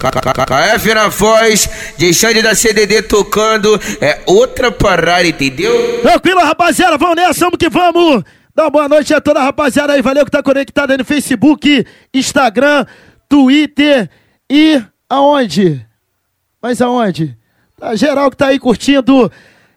KF na voz, deixando da CDD tocando, é outra parada, entendeu? Tranquilo, rapaziada, vamos nessa, vamos que vamos! Dá uma boa noite a toda a rapaziada aí, valeu que tá conectado aí no Facebook, Instagram, Twitter e aonde? Mas aonde? Tá geral que tá aí curtindo,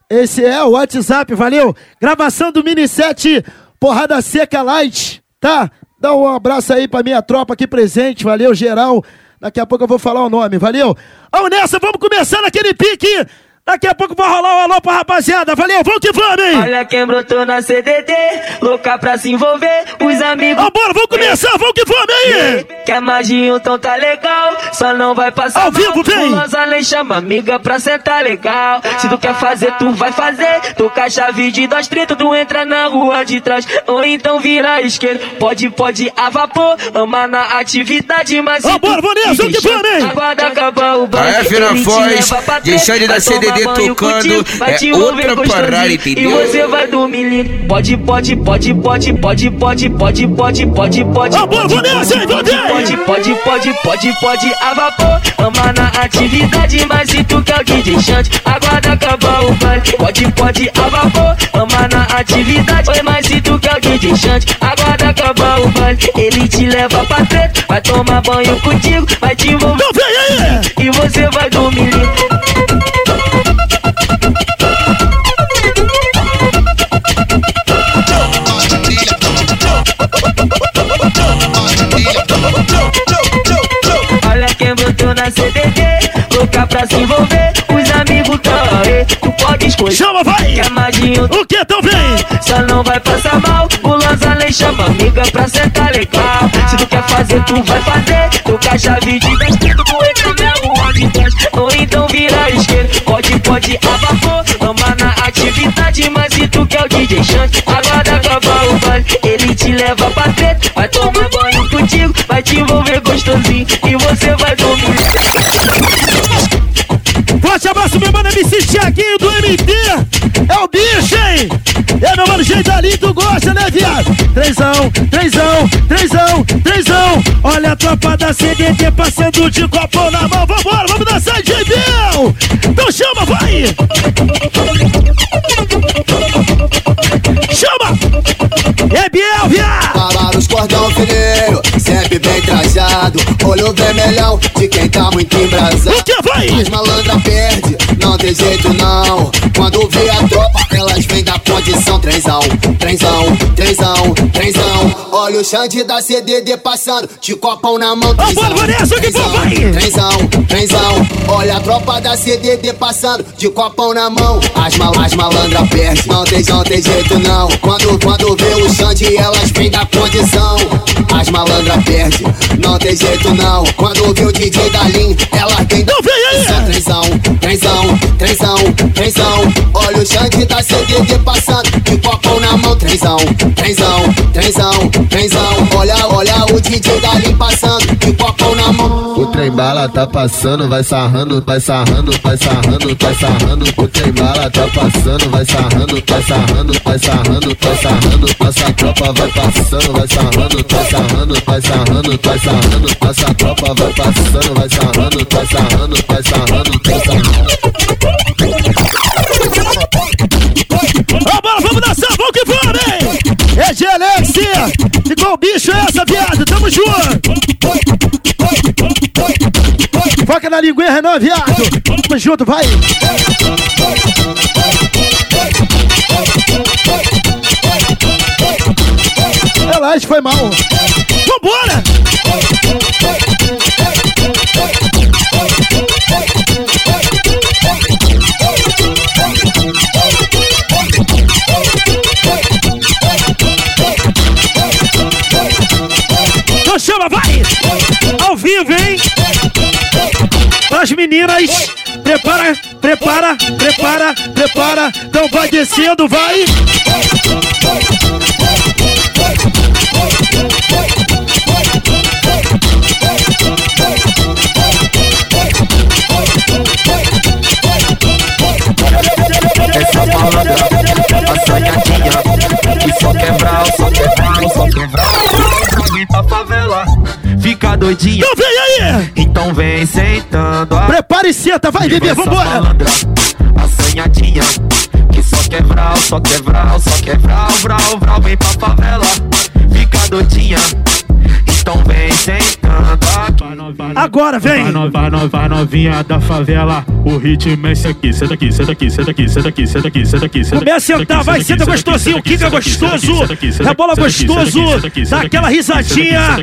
esse é o WhatsApp, valeu? Gravação do Mini 7, Porrada Seca Light, tá? Dá um abraço aí pra minha tropa aqui presente, valeu geral. Daqui a pouco eu vou falar o nome, valeu? Vamos nessa, vamos começar naquele pique. Daqui a pouco vai rolar um alô pra rapaziada. Valeu, vamos que vamos, hein? Olha quem brotou na CDD, louca pra se envolver, os amigos. Vambora, vamos começar, vamos que vamos aí! Quer mais de um, então tá legal, só não vai passar Ao vivo, vem! Nós além chama amiga pra sentar legal. Se tu quer fazer, tu vai fazer. Toca a chave de dois tritos, tu entra na rua de trás. Ou então vira à esquerda, pode, pode a vapor. Ama na atividade, mas. se Vambora, tu vamos nessa, vamos que vamos, hein? Aguarda acabar o banho. KF na ele te voz, leva pra deixando da vai Banho tocando, é te envolver outra parada, entendeu? E você vai dormir lindo. Pode, pode, pode, pode, pode, pode, pode, pode, pode, pode. Nessa, hein, Pode, Vandei? pode, pode, pode, pode, a vapor. Ama na atividade, mas se tu quer o DJ chante, aguarda acabar o baile. Pode, pode, a vapor. Ama na atividade, mas se tu quer o DJ chante, aguarda acabar o baile. Ele te leva pra treta, vai tomar banho contigo, vai te envolver. Então! E você vai dormir Olha quem brotou na CDD, louca pra se envolver. Os amigos tão aí, tu pode escolher. Chama, vai! Um, O que então vem? só não vai passar mal. O Lanzalém chama amiga pra sentar legal. Se tu quer fazer, tu vai fazer. Toca chave de dez, tu entra na rua de trás. Ou então vira esquerda, pode, pode a vapor. Ama na atividade, mas se tu quer o DJ chante, aguarda acabar o baile. Ele te leva pra treta, vai tomar banho contigo, vai te envolver gostosinho. E você vai dormir. Forte abraço, meu mano MC Thiaguinho do MT. É o bicho, hein? É, meu mano, jeito ali, tu gosta, né, viado? Trêsão, trêsão, trêsão, trêsão. Olha a tropa da CDT passando de copão na mão. Vambora, vamos dançar, Jebel! Então chama, vai! Chama! É Ei, viado! Os cordão fininho, sempre bem trajado. Olho vermelhão de quem tá muito embrasado. O que vai? As malandra perde, não tem jeito não. Quando vê a tropa, elas vêm da condição. Trenzão, trenzão, trenzão, trenzão. Olha o Xande da CDD passando, de copão na mão. Trenzão, trenzão! Trenzão, trenzão. Olha a tropa da CDD passando, de copão na mão. As, mal, as malandra perde, não tem, não tem jeito não. Quando, quando vê o Xande, elas vêm da condição. Go. As malandra perde, não tem jeito não. Quando vê o DJ Dalim, elas vêm da Então vem aí! Trenzão, trenzão, trenzão, trenzão. Olha o Xande da CDD passando, de copão na mão. Trenzão, trenzão, trenzão, trenzão. Olha, olha o DJ Dalim passando, de copão na mão. O trem bala tá passando, vai sarrando, vai sarrando, vai sarrando, vai sarrando. O trem bala tá passando, vai sarrando, vai sarrando, vai sarrando, vai sarrando. Nossa tropa vai passando, vai sarrando, vai sarrando, vai sarrando, vai sarrando. Nossa tropa vai passando, vai sarrando, vai sarrando, vai sarrando, vai sarrando. Vambora, vamos dançar, vamos que vamos, hein? É! Ficou o bicho essa, viado, tamo junto! Foca na linguinha, não, viado! Tamo junto, vai! Relaxa, foi mal! Vambora! Então chama, vai! Ao vivo, hein? As meninas, prepara, prepara, prepara, prepara. Então vai descendo, vai! Doidinha Então vem aí! Então vem, sentando. A Prepare e senta, vai, bebê, essa vambora. malandra, assanhadinha. Que só quer vral, só quer vral, só quer vral, vral, vral. Vem pra favela, fica doidinha. Agora vem! Vai, no, vai, novinha da favela, o ritmo é esse aqui. Senta aqui, senta aqui, senta aqui, senta aqui, senta aqui, senta aqui. Começa a sentar, vai, senta gostosinho. O Kiko é gostoso. É bola gostoso. Dá aquela risadinha.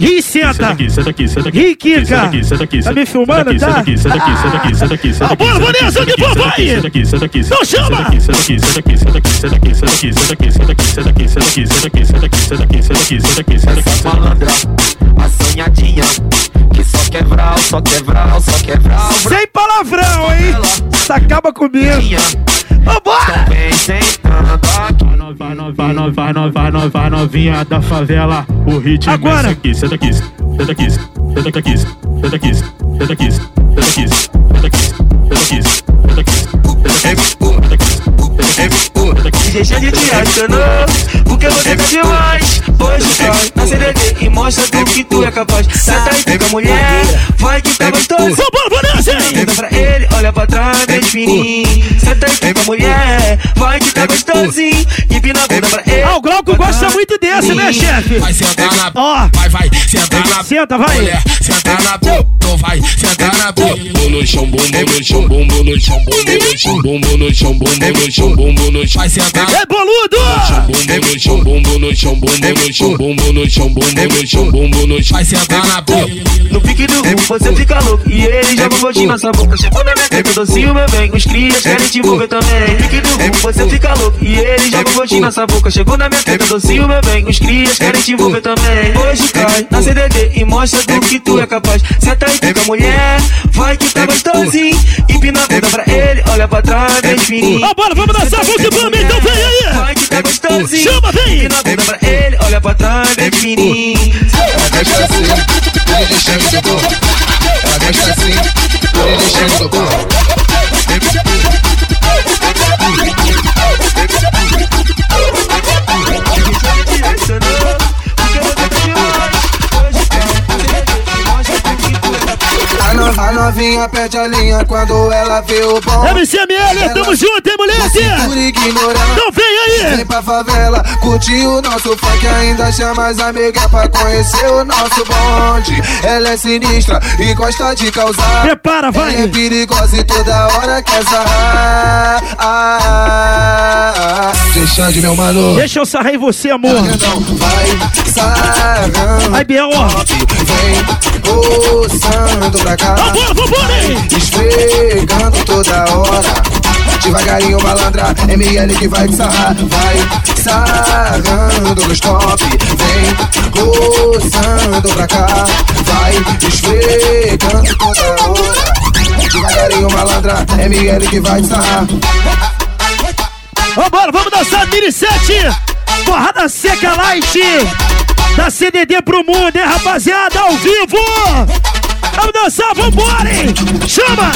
E senta. E Kika. Tá me filmando, tá? Ah, bora, Vanessa, de boa, vai! Não chama! Malandra, assanhadinha, só quer vral, só quer vral, só vral. Sem palavrão, hein? Isso acaba comigo. Vambora! Sentando aqui. Vai, vai, vai, vai, vai novinha da favela, o ritmo Agora. é esse aqui. Senta aqui, senta aqui, senta aqui, senta aqui, senta aqui, senta aqui, senta aqui, senta aqui, senta aqui, senta aqui, senta aqui. Xande te acionou Porque você tá demais Hoje cai na CDD e mostra tudo que tu é capaz. Senta aí, fica mulher. Vai que tá gostoso. Vambora, Vanessa! Senta pra ele, olha pra trás, bem fininho Senta aí, fica mulher. Vai que tá gostosinho. Empina a bunda pra ele Ah, o Glauco gosta muito desse, né, chefe? Vai sentar na Ó, Vai, vai, sentar na senta, vai. mulher, sentar na então vai, sentar na Bumbo no chão, bumbo no chão, bumbo no chão, bumbo no chão, bumbo no chão, bumbo no chão, bumbo no chão. Vai sentar É boludo! bumbo no chão, bumbo no chão, bumbo no chão, bumbo no chão, bumbo no chão, bumbo no chão. Vai sentar na No pique do rum, você fica louco. E ele joga um gotinho na sua boca. Chegou na minha teta, docinho, meu bem. Os crias querem te envolver também. No pique do rum, você fica louco. E ele joga um gotinho na sua boca. Chegou na minha teta, docinho, meu bem. Os crias querem te envolver também. Hoje cai na CDD e mostra do que tu é capaz. Senta aí, fica mulher. Vai que tá gostosinho. Empina a bunda pra ele, olha pra trás, bem fininho. Vambora, vamos dançar, vamos que vamos, então vem! Vai que tá gostosinho Chama, vem! Bunda pra ele, olha pra trás, bem fininho Ela gosta assim, ele deixando do bom. Ela gosta assim, ele deixando do bom. Perde a linha quando ela vê o bom. MCML, tamo junto, hein, moleque? Então vem aí! Vem pra favela, curtir o nosso funk Ainda chama as amigas pra conhecer o nosso bonde Ela é sinistra e gosta de causar Prepara, Ela é vai! perigosa e toda hora quer sarrar ah, ah, ah. Deixa de meu mano. Deixa eu sarrar em você, amor. Vai sarrando Vai, Biel, ó. Vem coçando pra cá? Esfregando toda hora. Devagarinho malandra, ML que vai te sarrar. Vai sarrando nos top Vem coçando pra cá. Vai esfregando toda hora. Devagarinho malandra, ML que vai te sarrar. Vambora, vamos dançar mini 7 Porrada seca light Da CDD pro mundo, hein, rapaziada, ao vivo Vamos dançar, vambora, hein Chama!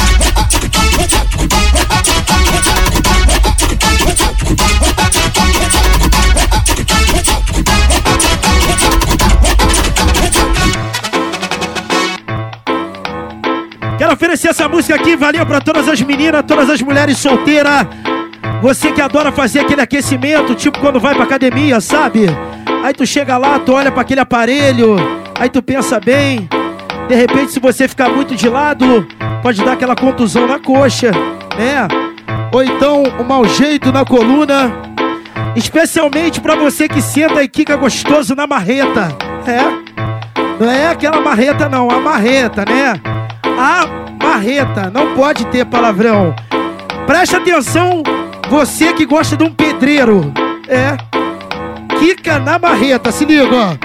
Quero oferecer essa música aqui, valeu pra todas as meninas, todas as mulheres solteiras você que adora fazer aquele aquecimento, tipo quando vai pra academia, sabe? Aí tu chega lá, tu olha pra aquele aparelho, aí tu pensa bem. De repente, se você ficar muito de lado, pode dar aquela contusão na coxa, né? Ou então um mau jeito na coluna. Especialmente pra você que senta e quica gostoso na marreta. É? Não é aquela marreta, não, a marreta, né? A marreta, não pode ter palavrão. Presta atenção, você que gosta de um pedreiro. É. Quica na marreta, se liga, ó.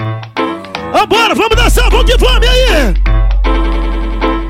Vambora, vamos dançar, vamos que vamos, e aí?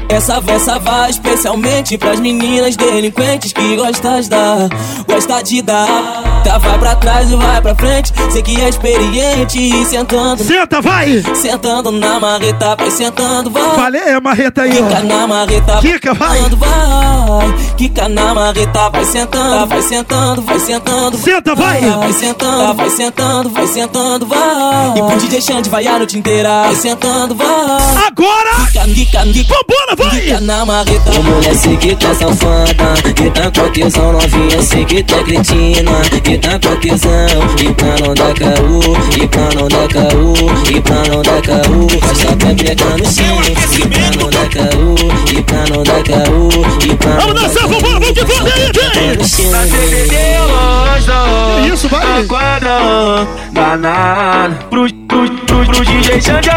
Essa essa vai especialmente pras meninas delinquentes que gostas da, gosta de dar. Senta, vai pra trás e vai pra frente. Sei que é experiente e sentando. Senta, vai! Sentando na marreta, vai sentando, vai. Falei a marreta aí, Quica ó. na marreta, Quica, vai. sentando, vai. Quica na marreta, vai sentando, vai sentando, vai sentando. Senta, vai. Vai sentando, vai sentando, vai sentando, vai. E pro DJ Xande vai a noite inteira. Vai sentando, vai. Agora! Quica, quica, quica. Vambora, Quica vai! na marreta. Ô mulher, sei que tá safada. Que tá com tesão novinha, sei que tá cretina. Que tá com tesão. E pra não dar caô, e pra não dar caô, e pra não dar caô. Basta pra pegar no chão. E pra não dar caô, e pra não dar caô, e pra não Vamos dar dançar, caô. vambora, vamos que vamos aí, vem! Chão. Na CDD lança, Isso, vai! na quadra, danada. Pro, pro, pro, pro DJ Xande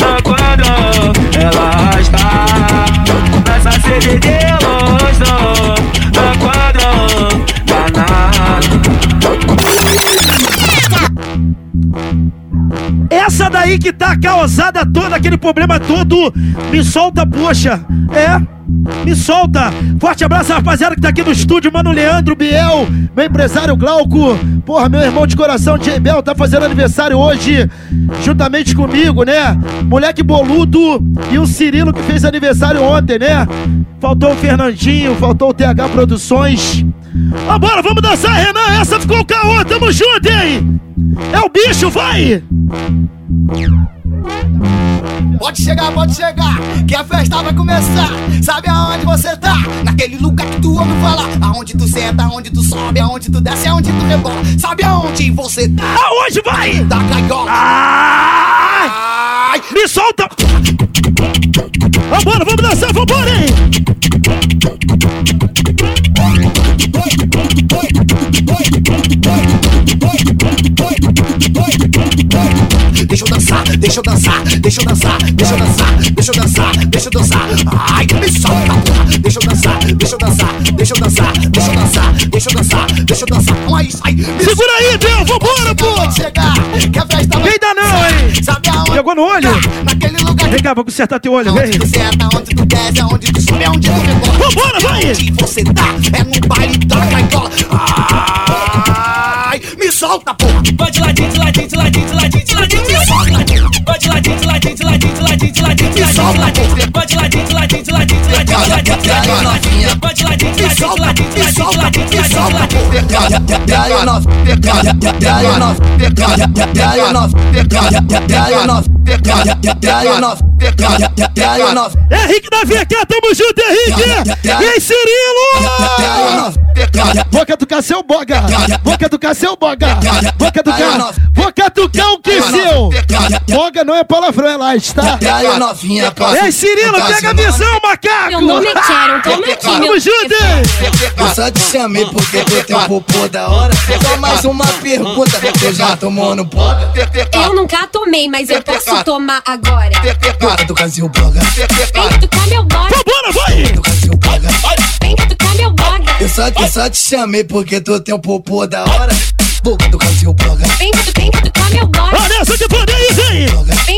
na quadra, ela arrasta. Nessa CDD lança, Essa daí que tá causada toda, aquele problema todo, me solta, poxa. É, me solta. Forte abraço, rapaziada, que tá aqui no estúdio, mano Leandro Biel, meu empresário Glauco. Porra, meu irmão de coração, J Bel, tá fazendo aniversário hoje, juntamente comigo, né? Moleque boludo e o Cirilo que fez aniversário ontem, né? Faltou o Fernandinho, faltou o TH Produções. Vambora, vamos dançar, Renan. Essa ficou o caô, tamo junto, hein? É o bicho, vai! Pode chegar, pode chegar, que a festa vai começar. Sabe aonde você tá? Naquele lugar que tu ouve falar. Aonde tu senta, aonde tu sobe, aonde tu desce, aonde tu rebola. Sabe aonde você tá? Aonde vai? Da gaiola. Ai! Ai, Me solta! Vambora, vamos dançar, vambora, hein? Deixa eu dançar, deixa eu dançar, deixa eu dançar, deixa eu dançar, deixa eu dançar, deixa eu dançar. Ai, me solta. Deixa eu dançar, deixa eu dançar, deixa eu dançar, deixa eu dançar, deixa eu dançar, deixa eu dançar. Ai, ai, me Segura aí, Bel, vambora, pô! Pode chegar, que a festa vai Vem dar não, hein? Sabe aonde? Pegou no olho? tá? Naquele lugar Vem cá, vou consertar teu olho, vem. Onde tu senta, onde tu desce, aonde tu sobe, aonde tu rebola. Vambora, vai! Onde você tá? É no baile da gaiola. Ai, me solta, porra. Vai de ladinho, de ladinho, de ladinho, de ladinho, de ladinho, de ladinho. Vai de ladinho, ladinho, de ladinho, de ladinho, de ladinho, de ladinho, de ladinho. Vai de ladinho, de ladinho, de ladinho, de ladinho, de ladinho, de ladinho. Vai de ladinho, de ladinho, Henrique da VK, tamo junto, Henrique! E aí, Cirilo! Vou catucar seu boga! Vou catucar seu boga! Vou catucar! Vou catucar o que seu! Boga não é palavrão, é light, tá? E aí, Cirilo, pega a visão, macaco! Eu não me quero, tô mentindo. Tamo junto? Eu só te chamei porque tu tem um popô da hora. Só mais uma pergunta, você já tomou no pó? Eu nunca tomei, mas eu posso tomar agora. Boca do Brasil Boga. Vem cutucar meu boga, Vambora, vai! Do Brasil Boga. vem cutucar meu boga. Eu só, eu só te chamei porque tu tem um popô da hora. Boca do Brasil Boga. Vem vem cutucar meu boga. Olha essa que pode aí, vem!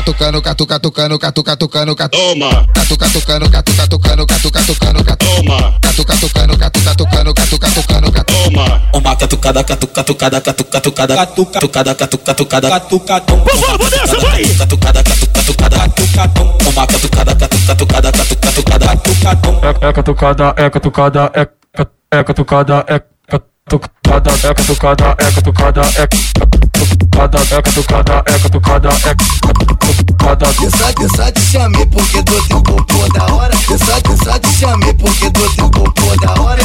Boga. Catuca tocando, catuca tocando, catuca tocando, catuca. Catuca tocando, catuca tocando, catuca tocando, catuca. Catuca tocando, catuca tocando, catuca tocando, catuca. Uma catucada, catuca, catucada, catuca, catucada, catuca, catucada, catuca, catucada, catuca, tom. Vambora, vamos nessa, vai! Catucada, catuca, catucada, catuca, tom. Uma catucada, catuca, catucada, catuca, catucada, catuca, tom. É, é catucada, é catucada, é, ca- é catucada, é catucada, é catucada, é catucada, é catucada, é catucada, é catucada, é catucada. Eu só, eu só te chamei porque tu tem um popô da hora. Eu só, eu só te chamei porque tu tem um popô da hora.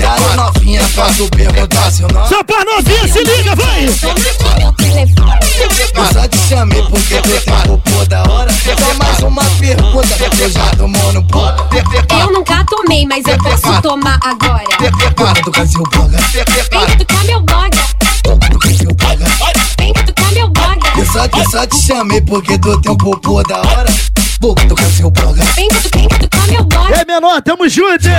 Cara novinha, faço perguntar seu nome. Pra novinha, se liga, vai! Eu só te chamei porque tu tem um popô da hora. Só mais uma pergunta, eu já tomou no. Eu nunca tomei, mas eu posso tomar agora. Boca do Brasil Boga. Vem cutucar meu boga, Boca do Brasil Boga. Vem cutucar meu boga. Eu só, eu só te chamei porque tu tem um popô da hora. Boca do Brasil Boga. Vem cutucar, meu E boga. aí, menor, tamo junto, hein?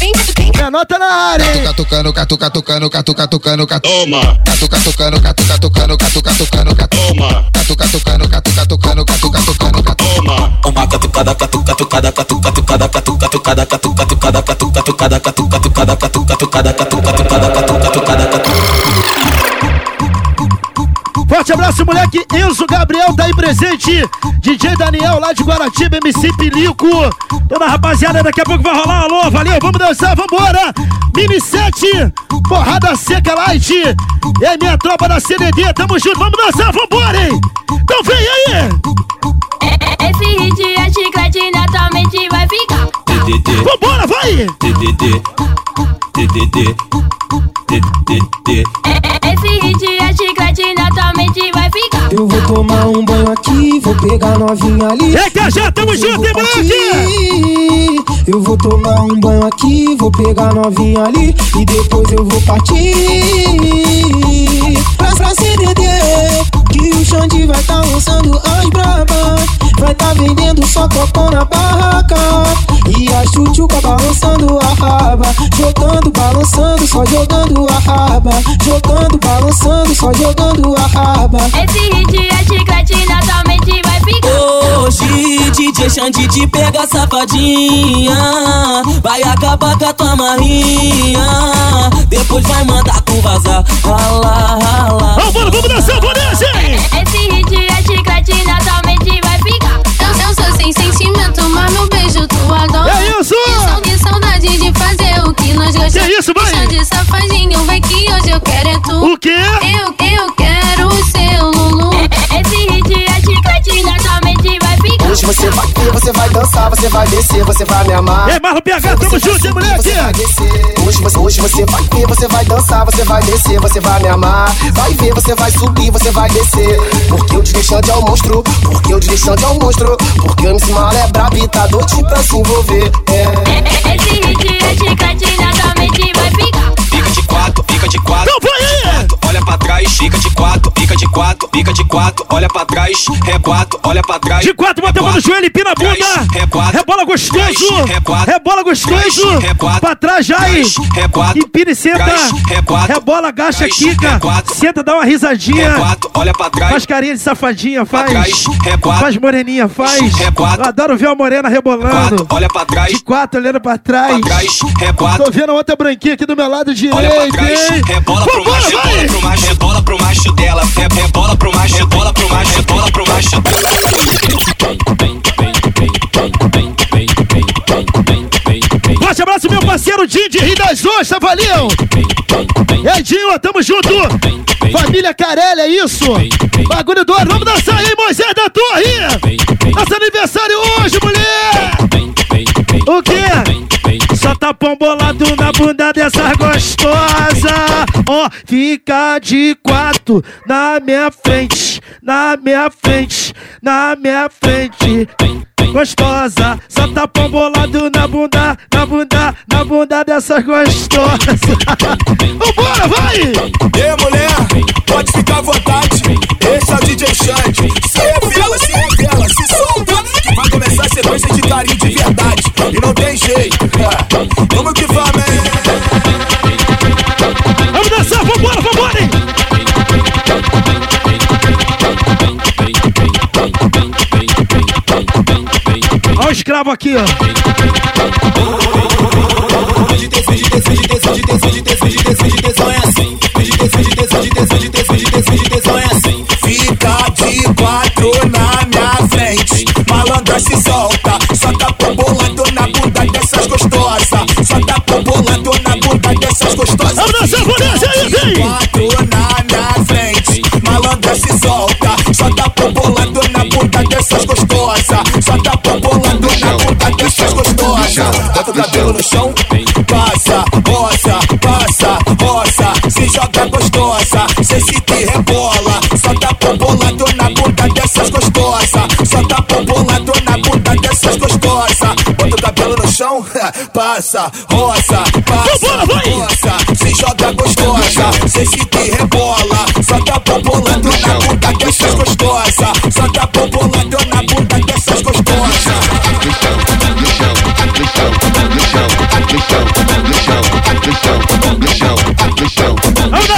Vem cutucar, vem Menor tá na área, hein? Catucando, catuca tocando, catuca tocando, catuca. Catuca tocando, catuca tocando, catuca tocando, catuca. Catuca tocando, catuca tocando, catuca tocando, catuca. Uma catucada, catuca, catucada, catuca, catucada, catuca, catucada, catuca, catucada, catuca, catucada, catuca, catucada, catuca, catucada, catuca, catucada, catuca, catucada, catuca. Forte abraço, moleque Enzo Gabriel tá aí presente. DJ Daniel lá de Guaratiba, MC Pilico. Toda a rapaziada, daqui a pouco vai rolar. Alô, valeu, vamos dançar, vambora. Mini 7, porrada seca light. E aí, minha tropa da CDD, tamo junto, vamos dançar, vambora, hein? Então vem aí. Esse hit é chiclete, naturalmente vai ficar. Vambora, vai. Esse hit é chiclete, naturalmente vai ficar. Eu vou tomar um banho aqui, vou pegar novinha ali. Ei, Cajá, tamo Eu junto, vou hein, moleque? partir. Eu vou tomar um banho aqui, vou pegar novinha ali e depois eu vou partir. Pra, pra CDD, que o Xande vai tá lançando as brabas. Vai tá vendendo só copão na barraca. E a chuchuca balançando a raba. Jogando, balançando, só jogando a raba. Jogando, balançando, só jogando a raba. Esse hit é chiclete, naturalmente. Hoje DJ Xande te pega safadinha Vai acabar com a tua marinha Depois vai mandar tu vazar Rala, rala Vambora, vamos dançar, vamos dançar, hein? Esse hit é chiclete, naturalmente vai ficar. Eu, eu sou sem sentimento, mas meu beijo tu adora. É isso! De saudade de fazer o que nós gostamos. Que isso, vai? Deixa de safadinho, vai que hoje eu quero é tu. O quê? Eu, eu quero o seu Lulu. Esse hit é chiclete. Hoje você vai ver, você vai dançar, você vai descer, você vai me amar. Ei, Marlon PH, tamo junto, hein, Você vai moleque? descer. Hoje você, hoje você vai ver, você vai dançar, você vai descer, você vai me amar. Vai ver, você vai subir, você vai descer. Porque o DJ Xande é um monstro, porque o DJ Xande é um monstro. Porque o MC Mal é brabo e tá doido pra se envolver. É. Esse hit é chiclete, naturalmente vai ficar. Quatro, fica de quatro, olha pra trás, requatro, olha pra trás. De quatro, bota a mão no joelho, empina a bunda. Requatro, Rebola gostoso. requatro, Rebola gostoso. requatro, Pra trás aí. requatro, Empina e senta. requatro, Rebola, agacha, quica. Senta, dá uma risadinha. requatro, olha pra trás. Faz carinha de safadinha, faz. Faz moreninha, faz. Eu adoro ver a morena rebolando. Quatro, olha pra trás, De quatro, olhando pra trás. Tô vendo a outra branquinha aqui do meu lado direito, Olha pra trás, rebola pro macho, rebola pro macho, rebola pro macho dela, rebola pro macho, rebola pro macho, rebola pro macho Forte abraço, meu parceiro Didi, Rio das Ostras, aí, Dinho, tamo junto! Família Carelli, é isso? Bagulho do ouro, vamos dançar aí, Moisés da Torre! Nosso aniversário hoje, mulher! O quê? Só tá pombolado na bunda dessa gostosa. Ó, fica de quatro na minha frente, na minha frente, na minha frente. Gostosa, só tá pombolado na bunda, na bunda, na bunda dessa gostosa. Vambora, vai! Ei, mulher, pode ficar à vontade. Esse é o DJ Xande. Se revela, se revela, se solta. Que vai começar a sequência de carinho de verdade. E não tem jeito. Vamos que vamos, hein? Vamos dançar, vambora, vambora! Olha o escravo aqui, ó. É assim. É assim. Fica de quatro na minha frente. Malandra se solta, só tá pombolando na bunda dessas gostosas. Só tá pombolando na bunda dessas gostosas. Dançar, vamos dançar aí, vem! quatro na minha frente. Malandra se solta, só tá pombolando na bunda dessas gostosas. Só tá pombolando na bunda dessas gostosas. Bota o cabelo no chão, passa, roça, passa, roça. Se joga gostosa, cê se te rebola. Só tá pombolando na bunda dessas gostosas. Só tá pombolando na bunda dessas gostosas. Bota o cabelo no chão, passa, roça, passa, roça. Se joga gostosa, cê se te rebola. Só tá pombolando na bunda dessas gostosas. Só tá pombolando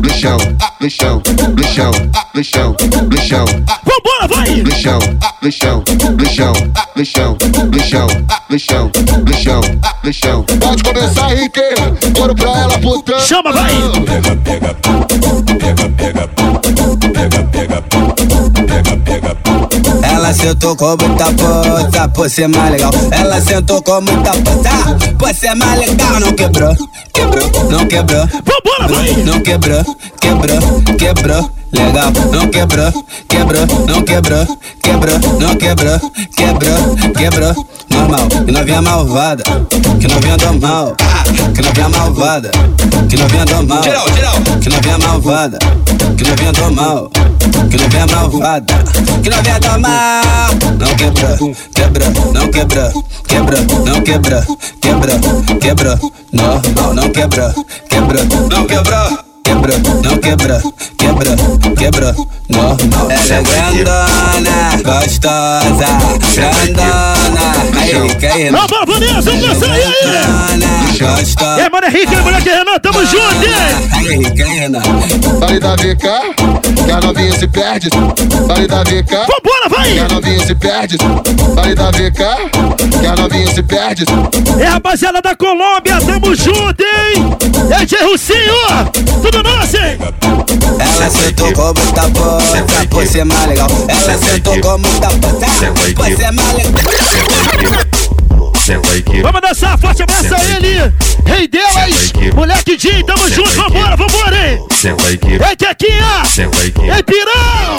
no chão, no chão, no chão, no chão, no chão, Vambora, vai. no chão, no chão, no chão, no chão, no chão, no chão, no chão, no chão. Pode começar a rir, que Bora pra ela, putão. Chama, vai. Ela sentou com muita força, por ser mais legal. Ela sentou com muita força, por ser mais legal. Não quebrou, quebrou, não quebrou. Vambora, vai. Não quebrou, quebrou, quebrou. Legal, não quebrou, quebrou, não quebrou, quebrou, não quebrou, quebrou, quebrou. Normal, que novinha malvada, que novinha do mal, que novinha malvada, que novinha do mal, que novinha malvada, que novinha do mal, que novinha malvada, que novinha do mal. Não quebrou, quebrou, não quebrou, quebrou, não quebrou, quebrou, quebrou. Normal, não quebrou, quebrou, não quebrou quebra, não quebra, quebra, quebra, normal. Ela é grandona, gostosa, grandona. Ó, bora, Vanessa, vamos dançar aí, aí. E aí, mano Henrique, e moleque Renan, tamo junto, hein? Vale da VK, que a novinha se perde. Vale da VK, Vambora, vai. que a novinha se perde. Vale da VK, que a novinha se perde. É rapaziada da Colômbia, tamo junto, hein? E aí, Tchê Russinho, tudo nosso, hein? Ela sentou com muita força, por ser mais legal. Ela sentou com muita força, por ser mais legal. Vamos dançar, forte abraço a ele, rei delas, moleque Jim, tamo junto, vambora, vambora, hein? Ei, que ei, pirão!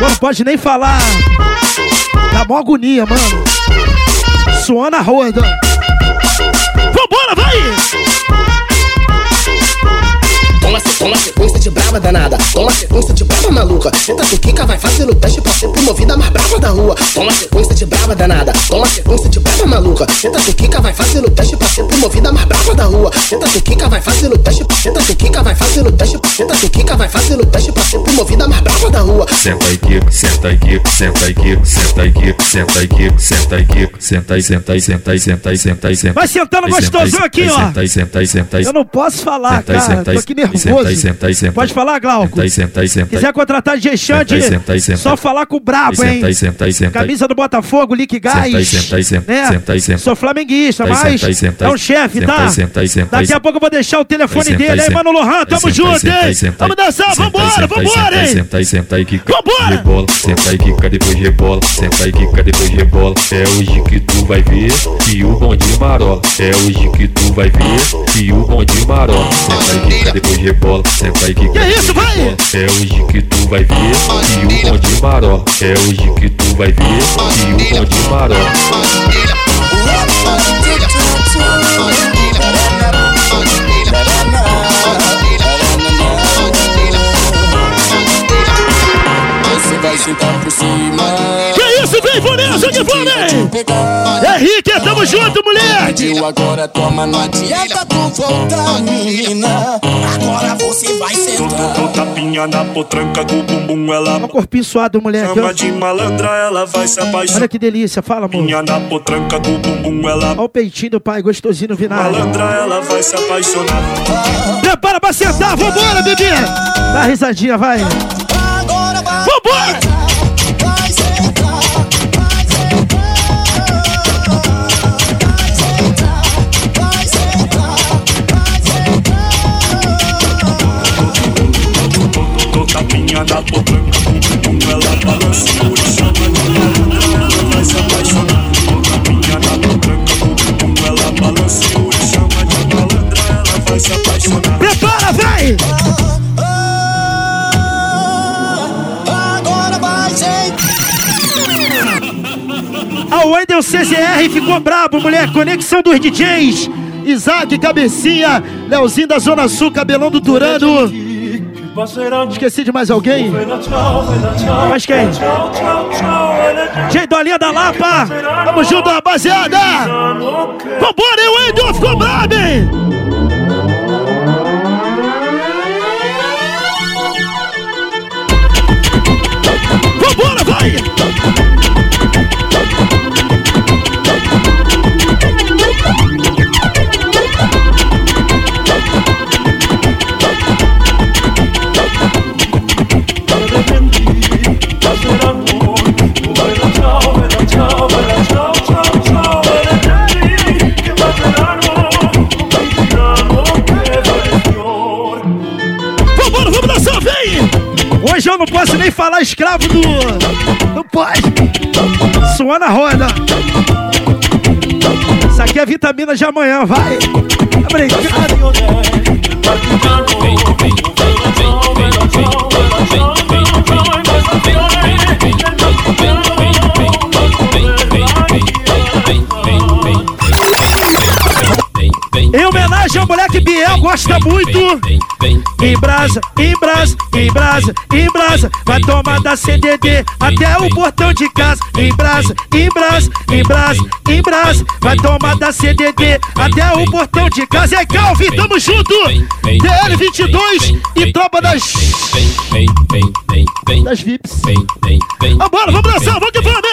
Não pode nem falar. Dá mó agonia, mano. Suando a roda. Vambora, vai! Toma, toma sequência de brava danada. Toma sequência de brava maluca. Tenta tu Kika vai fazendo teste pra ser promovida mais brava da rua. Toma sequência de brava danada. Toma sequência de brava maluca. Tenta tu Kika vai fazendo teste pra ser promovida mais brava da rua. Tenta tu Kika vai fazendo teste. Tenta tu Kika vai fazendo teste. Tenta tu Kika vai fazendo teste pra ser promovida mais brava da rua. Senta aí que senta aí que senta aí que senta aí que senta aí que senta aí que senta aí senta aí senta aí senta aí senta aí senta Vai sentando gostosão aqui, ó. Senta aí senta aí senta aí Eu não posso falar, Senta aí, cara. senta Tô aí, aqui senta aí, nervoso. senta aí, senta. Pode falar, Glauco? Senta senta aí, senta. Quiser contratar senta só falar com o brabo, hein? Camisa do Botafogo, Lick Gás. Senta aí, senta aí, senta né? Sou flamenguista, mas é um chefe, tá? Daqui a pouco eu vou deixar o telefone dele. Aí, mano Lohan, tamo junto, hein? Vamos dançar, vambora, vambora, hein? Senta aí, senta aí, que Vambora! rebola. Senta aí, quica, depois rebola. Senta aí, quica, depois rebola. É hoje que tu vai ver que o bonde marola. É hoje que tu vai ver que o bonde marola. Senta aí, quica, depois rebola. Senta aí, quica, Que isso, vai? É hoje que tu vai ver que o bonde marola. É hoje que tu vai ver que o bonde marola. Você vai sentar por cima. Isso, vem, Vanessa, que vem! Henrique, tamo junto, mulher! Pediu agora, toma, não adianta tu voltar, menina. Agora você vai sentar. Com tapinha na potranca, com o bumbum ela o corpinho suado, moleque. chama de malandra, ela vai se apaixonar. Olha que delícia, fala, amor. Tapinha na potranca, com o bumbum ela Olha o peitinho do pai, gostosinho no vinagre. malandra, ela vai se apaixonar. Prepara pra sentar, vambora, bebê! Dá risadinha, vai! Agora vai. Vambora! Na potranca, com o bumbum ela balança. Por chama de malandra, ela vai se apaixonar. Com tapinha na potranca, com o bumbum ela balança. Por chama de malandra, ela vai se apaixonar. Prepara, vai! A Wendel CZR ficou brabo, mulher. Conexão dos DJs. Isaac, Cabecinha. Leozinho da Zona Sul, Cabelão do Turano. Esqueci de mais alguém? Mas quem? Jay Dolinha da Lapa. Tamo junto, rapaziada. Vambora, hein, Wendel. Ficou brabo, hein? Vambora, vai! Hoje eu não posso nem falar escravo do. Não pode. Suando a roda. Isso aqui é vitamina de amanhã, vai. Brincando. Em homenagem ao moleque Biel, gosta muito. Em brasa, em brasa, em brasa, em brasa. Vai tomar da CDD até o portão de casa. Em brasa, em brasa, em brasa, em brasa. Vai tomar da CDD até o portão de casa. E aí, Calvi, tamo junto. DL22 e tropa das. Das VIPs. Vambora, vamos dançar, vamos que vamos?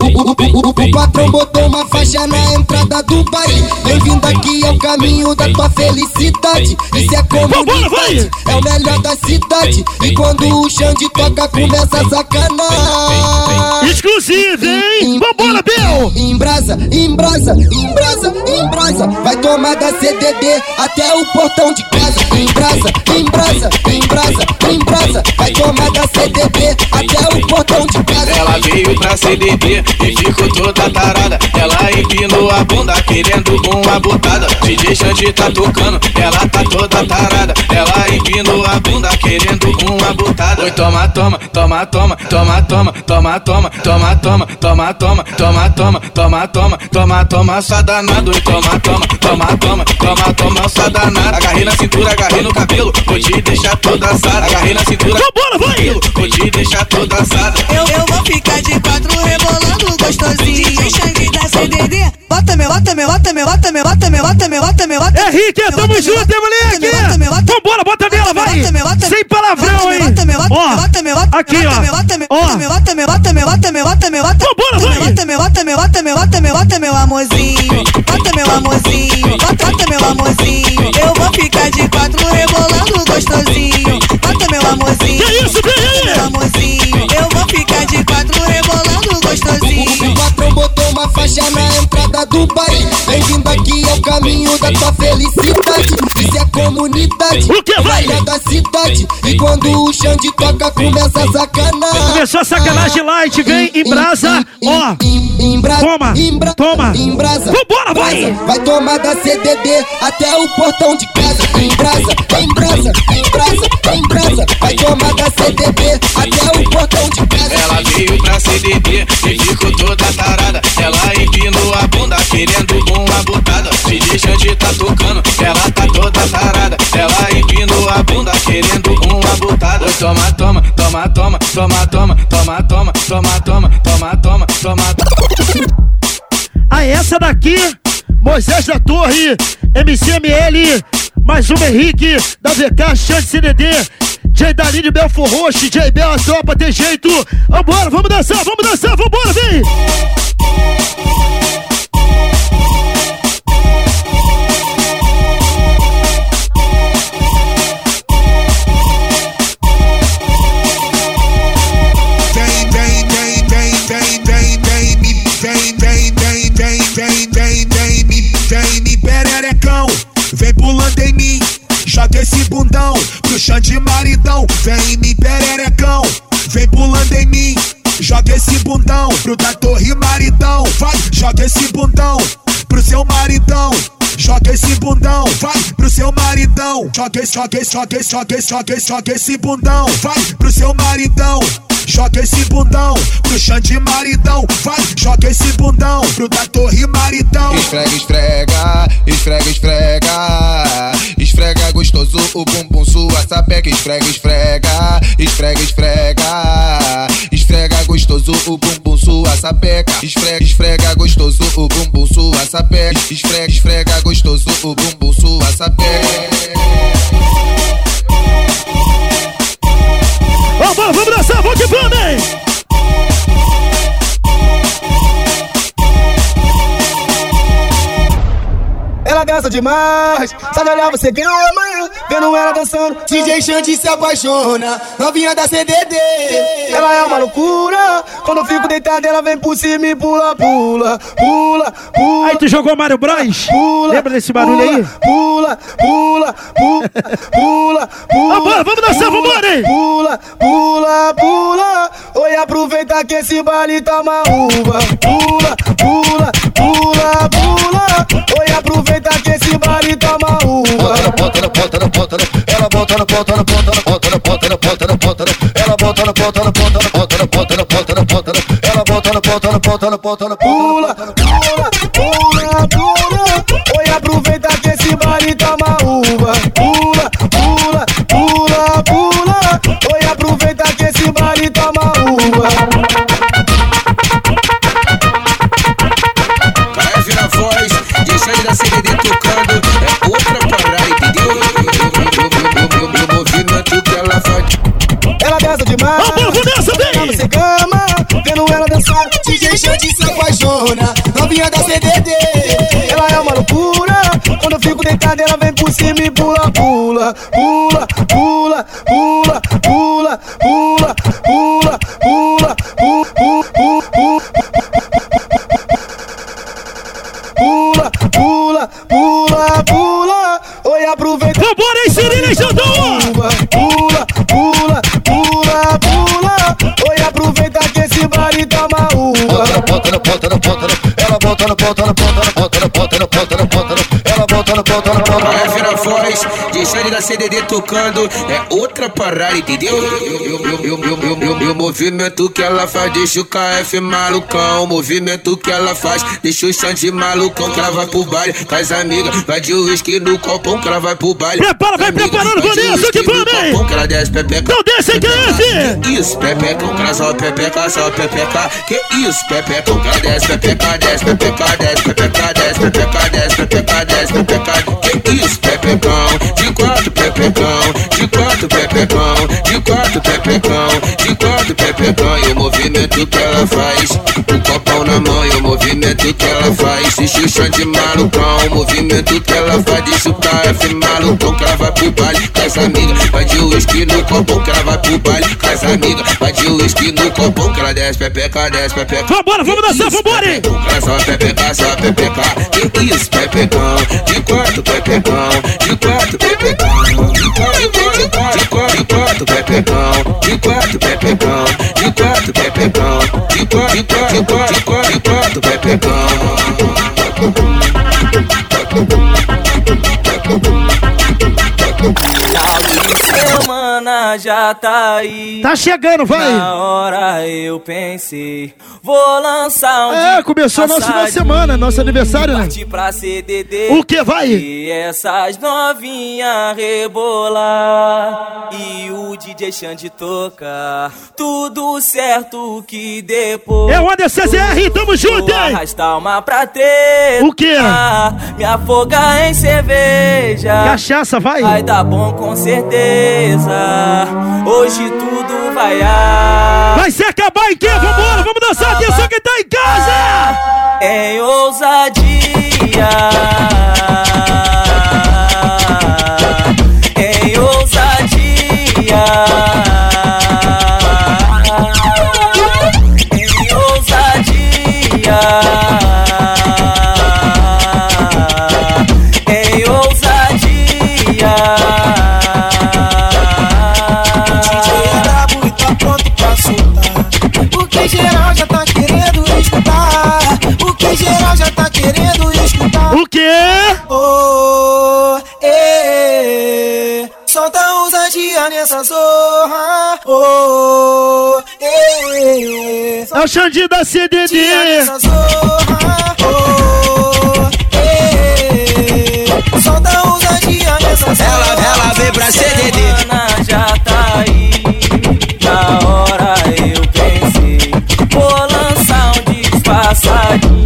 O, o, o, o patrão botou uma faixa na entrada do baile. Bem-vindo aqui ao caminho da tua felicidade. Isso é comunidade, é o melhor da cidade. E quando o Xande toca, começa a sacanar. Exclusivo, hein? Vambora, Bel! Em brasa, em brasa, em brasa, em brasa. Vai tomar da CDD até o portão de casa. Em brasa, em brasa, em brasa, em brasa. Vai tomar da CDD até o portão de casa. Ela veio pra CDD e ficou toda tarada. Ela empinou a bunda querendo uma botada. DJ Xande tá tocando, ela tá toda tarada. Ela empinou a bunda querendo uma botada. Oi, toma, toma, toma, toma, toma, toma, toma, toma, toma, toma, toma, toma, toma, toma, toma, toma, toma, toma, só danado. Oi, toma, toma, toma, toma, toma, toma, só danado. Agarrei na cintura, agarrei no cabelo, vou te deixar toda assada. Agarrei na cintura, vambora, vai! Vou te deixar toda assada. Eu, eu vou ficar de quatro rebolando gostosinho. Deixando da CDD. Bota meu, bota meu, bota meu, bota meu, bota meu, bota meu, bota meu, bota É Rick, tamo junto, hein, moleque? Vambora, bota nela, vai! Sem palavrão, hein? Ó, aqui, ó. Ó, Bota meu, bota meu, bota meu, bota meu, bota Vambora, vai! Bota meu, bota meu, bota meu, bota meu, bota meu amorzinho. Bota meu amorzinho, bota, bota meu amorzinho. Eu vou quatro rebolando gostosinho. Bota meu amorzinho. Que isso, bota meu amorzinho. Eu vou ficar de quatro rebolando gostosinho. O patrão botou uma faixa na entrada do baile. Bem-vindo aqui ao caminho da tua felicidade. Isso é comunidade, O que vai? melhor da cidade. E quando o Xande toca, começa a sacanar. Começou a sacanagem light, vem em brasa, ó. Em brasa, Toma, toma. Em brasa, Vambora, vai! brasa, vai tomar da CDD até o portão de casa. Em brasa, em brasa, em brasa, em brasa. Vai tomar da CDD até o portão de casa. Ela veio pra CDD e ficou toda tarada. Ela empinou a bunda querendo uma botada. DJ Xande tá tocando, ela tá toda tarada. Ela empinou a bunda querendo uma botada. Toma, toma, toma, toma, toma, toma, toma, toma, toma, toma, toma, toma, toma. Ah, essa daqui, Moisés da Torre, MCML, mais uma Henrique, da VK, Chante CDD, J Dali de Belfor Roxo, J Bel, a tropa, tem jeito. Vambora, vamos dançar, vamos dançar, vambora! Vem, Joga esse, joga esse, joga esse, esse, bundão, vai pro seu maridão. Joga esse bundão pro chão maridão, vai, joga esse bundão pro da torre maridão. Esfrega, esfrega, esfrega, esfrega. Esfrega gostoso o bumbum sua sapeca. Esfrega, esfrega, esfrega, esfrega. Esfrega gostoso o bumbum sua sapeca. Esfrega, esfrega gostoso o bumbum sua sapeca. Esfrega, esfrega gostoso o bumbum sua sapeca. Demais. Só de olhar você ganha amanhã. Vendo ela dançando, DJ Xande se apaixona. Novinha da CDD, ela é uma loucura. Quando eu fico deitado, ela vem por cima e pula, pula, pula, pula. Aí tu jogou Mário Bros? Pula, Lembra desse barulho pula, aí? Pula, pula, pula, pula, pula. Vambora, vamos dançar, vambora, hein? Pula, pula, pula. Oi, aproveita que esse baile tá uma uva. Pula, pula, pula, pula. Oi, aproveita que esse baile tá uma uva. Bota na ponta, na ponta, ela bota na ponta, na ponta, na ponta, na ponta, na ponta, na ponta, ela bota na ponta, na ponta, na ponta, na ponta, na ponta, na ponta, ela bota na ponta, na ponta, na ponta, na Pula, pula, pula, pula. Oi, aproveita que esse baile tá uma Vamos, nessa, vem! Você cama, vendo ela dançar. DJ Xande se apaixona. Novinha da CDD, ela é uma loucura. Quando eu fico deitado, ela vem por cima e pula, pula, pula, pula, pula, pula, pula, pula, pula, pula, pula, pula, pula, pula. Oi, aproveita. Vambora aí, Cirilo e botando, botando, botando, ela botando, botando, botando, botando, botando, botando na ponta. KF na voz, deixando da CDD tocando, é outra parada, entendeu? O movimento que ela faz, deixa o KF malucão. O movimento que ela faz, deixa o Xande malucão. Que ela vai pro baile, faz amiga, vai de uísque no copão. Que ela vai pro baile. Prepara, vai preparando, Vanessa, que vamos, hein? Que ela desce pepeca. Então desce! Que isso, pepecão, que ela só pepeca, só pepeca. Que isso, pepecão, que ela desce pepeca, desce pepeca, desce pepeca, desce pepeca, desce pepeca, desce pepeca. Que isso, pepecão, de quatro pepecão, de quatro pepecão, de quatro pepecão, de quatro pepecão. E o movimento que ela faz, o copão na mão e o movimento que ela faz. Se xuxa de malucão, o movimento que ela faz, deixa o KF malucão. Que ela vai pro baile com as amigas, vai de uísque no copão. Que ela vai pro baile com as amigas, vai de uísque no copão. Que ela desce pepeca, desce pepeca. Vambora, vamos dançar, vambora? Ela só pepeca, só pepeca. Que isso, pepecão, de quatro pepecão, de quatro pepecão, de quatro, de quatro, de quatro, de quatro pepecão, tu vai pegar. Que pá, que pá, que pá, que pá, que pá, tu vai pegar pepecão. semana já tá aí. Tá chegando, vai! Na hora eu pensei, vou lançar um É, começou nosso final de semana, nosso aniversário, né? Pra CDD. O que vai? E essas novinhas rebolar. E o DJ Xande tocar. Tudo certo que depois. É o Anderson ZR, tamo junto, hein? arrastar uma prata. O quê? Me afogar em cerveja. Cachaça, vai? Vai dar bom com certeza. Hoje tudo vai a. Vai se acabar em quê? Vambora, vamos dançar, atenção quem tá em casa! Em ousadia. Nessa zorra. Oh, eh, É o Xandinho da CDD! nessa zorra. Oh, eh, solta ousadia nessa zorra. Ela, ela vem pra CDD. já tá aí. Na hora eu pensei, vou lançar um disfarçadinho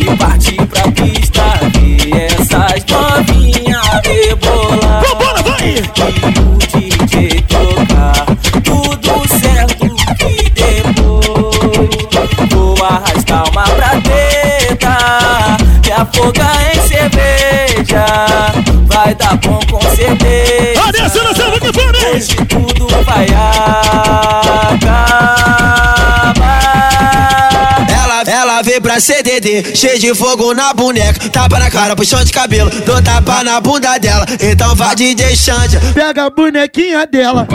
e partir pra pista ver essas novinhas rebolar. Vambora, vai! afogar em cerveja. Vai dar bom com certeza. Hoje tudo vai ar. Pra CDD, cheio de fogo na boneca, tapa na cara, puxão de cabelo, dou tapa na bunda dela, então vai DJ Xande. Pega a bonequinha dela.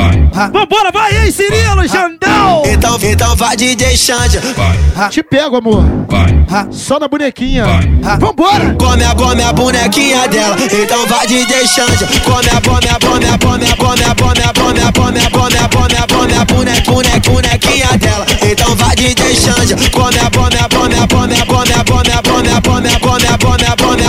Vambora, vai aí, Cirilo, Jandão. Então, então vai DJ Xande. Te pego, amor. Só na bonequinha. Vambora. Come a, come a bonequinha dela, então vai DJ Xande. Come a, come a, come a, come a, come a, come a, come a, come a, come a, come a, come a, bone, bone, bonequinha dela, então vai DJ Xande. Come a, come a, come a, come a, come a, come a, come a, come a, come a, come a, come a,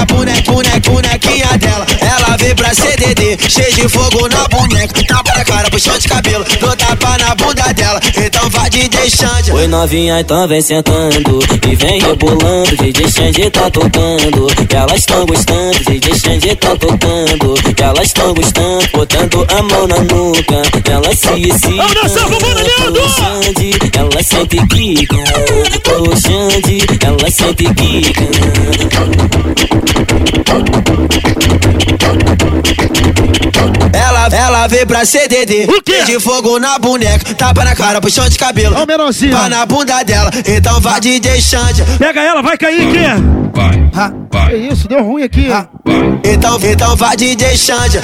bone, bone, bonequinha dela. Ela veio pra CDD, cheio de fogo na boneca, tapa na cara, puxão de cabelo, dou tapa na bunda dela, então vai DJ Xande. Oi novinha, então vem sentando e vem rebolando. DJ Xande tá tocando, que elas tão gostando. DJ Xande tá tocando, que elas tão gostando. Botando a mão na nuca, ela se excita. Ô Xande, ela sente quica. Ô Xande, ela sente quica. Ela, ela veio pra CDD, de fogo na boneca, tapa na cara, puxão de cabelo, Menorzinho. pá na bunda dela, então vai DJ Xande. Pega ela, vai cair aqui. Que isso, deu ruim aqui. Então, então vai DJ Xande.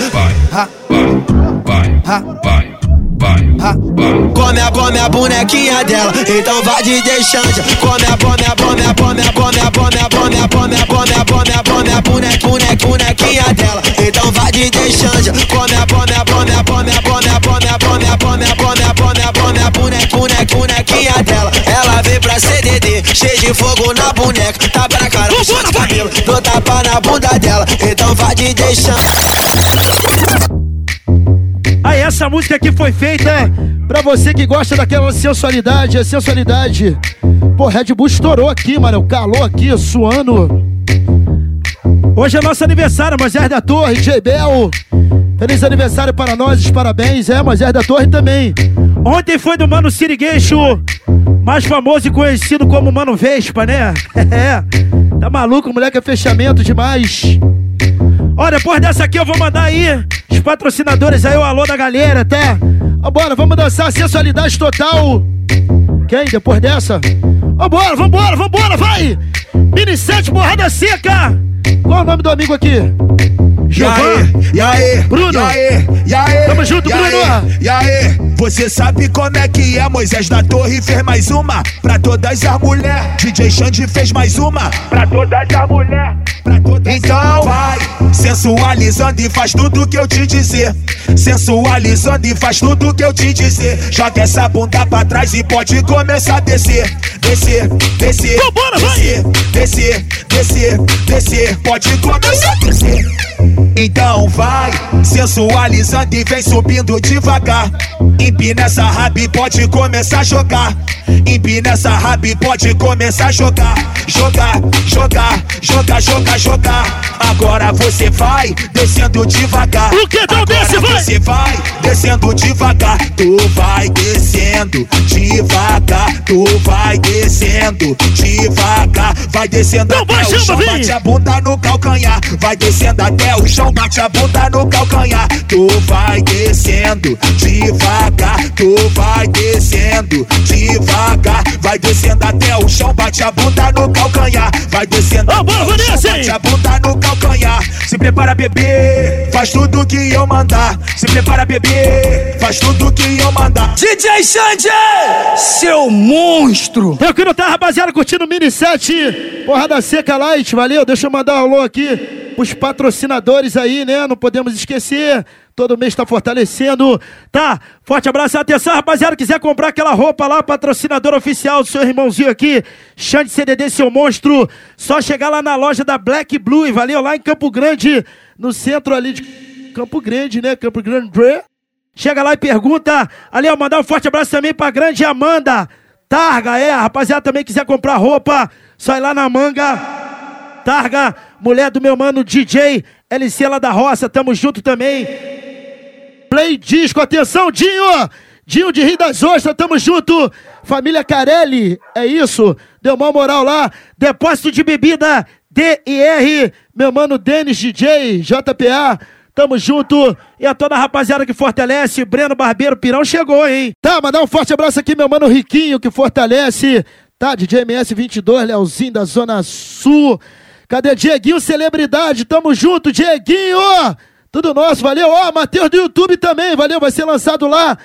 Come a, come a bonequinha dela, então vai DJ Xande. Come a, come a, come a, come a, come a, come a, come a, come a, come a, come a, come a, bone, bone, bonequinha dela, então vai Xande. Come a, come a, come a, come a, come a, come a, come a, come a, come a, come a, come a, bone, bone, bonequinha dela. Ela veio pra CDD, cheio de fogo na boneca, tapa na cara, puxão de cabelo, dou tapa na bunda dela, então vai DJ Xande. Aí essa música aqui foi feita pra você que gosta daquela sensualidade, a sensualidade. Pô, Red Bull estourou aqui, mano. O calor aqui, suando. Hoje é nosso aniversário, Moisés da Torre, J Bel. Feliz aniversário para nós, os parabéns. É, Moisés da Torre também. Ontem foi do Mano Sirigueixo, mais famoso e conhecido como Mano Vespa, né? É. Tá maluco, moleque, é fechamento demais. Ó, depois dessa aqui eu vou mandar aí os patrocinadores aí, o alô da galera, tá? Ó, bora, vamos dançar sensualidade total. Quem? Depois dessa? Ó, bora, vambora, vambora, vai! Mini 7 Borrada Seca! Qual é o nome do amigo aqui? Gilvan? E aí, Bruno? E aí, e aí, Tamo junto, e Bruno. E aí, você sabe como é que é? Moisés da Torre fez mais uma pra todas as mulheres. DJ Xande fez mais uma pra todas as mulheres. Então vai, sensualizando e faz tudo que eu te dizer. Sensualizando e faz tudo que eu te dizer. Joga essa bunda pra trás e pode começar a descer. Descer, descer, descer, descer, descer, descer. Pode começar a descer. Então vai, sensualizando e vem subindo devagar. Empina essa raba e pode começar a jogar. Empina essa raba e pode começar a jogar. Jogar, jogar, jogar, jogar, jogar. Agora você vai descendo devagar. O que Agora desce, vai? você vai descendo devagar. Tu vai descendo devagar. Tu vai descendo devagar. Vai descendo vai, até o chama, chão, bate a bunda no calcanhar. Vai descendo até o chão, bate a bunda no calcanhar. Tu vai descendo devagar. Tu vai descendo devagar. Vai descendo até o chão, bate a bunda no calcanhar. Vai descendo Ó, até bora, o chão, bate a bunda no calcanhar. Se prepara, bebê. Faz tudo que eu mandar. Se prepara, bebê. Faz tudo que eu mandar. DJ Xande! Seu monstro! Eu que não tá, rapaziada, curtindo o Mini 7 Porrada Seca Light, valeu? Deixa eu mandar um alô aqui pros patrocinadores aí, né? Não podemos esquecer. Todo mês tá fortalecendo. Tá, forte abraço. Atenção, rapaziada, quiser comprar aquela roupa lá, patrocinador oficial do seu irmãozinho aqui, Xande CDD, seu monstro. Só chegar lá na loja da Black Blue, valeu? Lá em Campo Grande, no centro ali de Campo Grande, né? Campo Grande. Chega lá e pergunta. Ali, ó, mandar um forte abraço também pra grande Amanda. Targa, é, rapaziada também quiser comprar roupa, só ir lá na manga. Targa, mulher do meu mano DJ, LC lá da roça, tamo junto também. Play Disco, atenção, Dinho! Dinho de Rio das Ostras, tamo junto. Família Carelli, é isso. Deu uma moral lá. Depósito de bebida DIR, meu mano Denis DJ, JPA, tamo junto. E a toda a rapaziada que fortalece, Breno Barbeiro Pirão chegou, hein? Tá, mandar um forte abraço aqui, meu mano Riquinho, que fortalece. Tá, DJ MS22, Leozinho da Zona Sul. Cadê Dieguinho Celebridade? Tamo junto, Dieguinho! Tudo nosso, valeu. Ó, Matheus do YouTube também, valeu. Vai ser lançado lá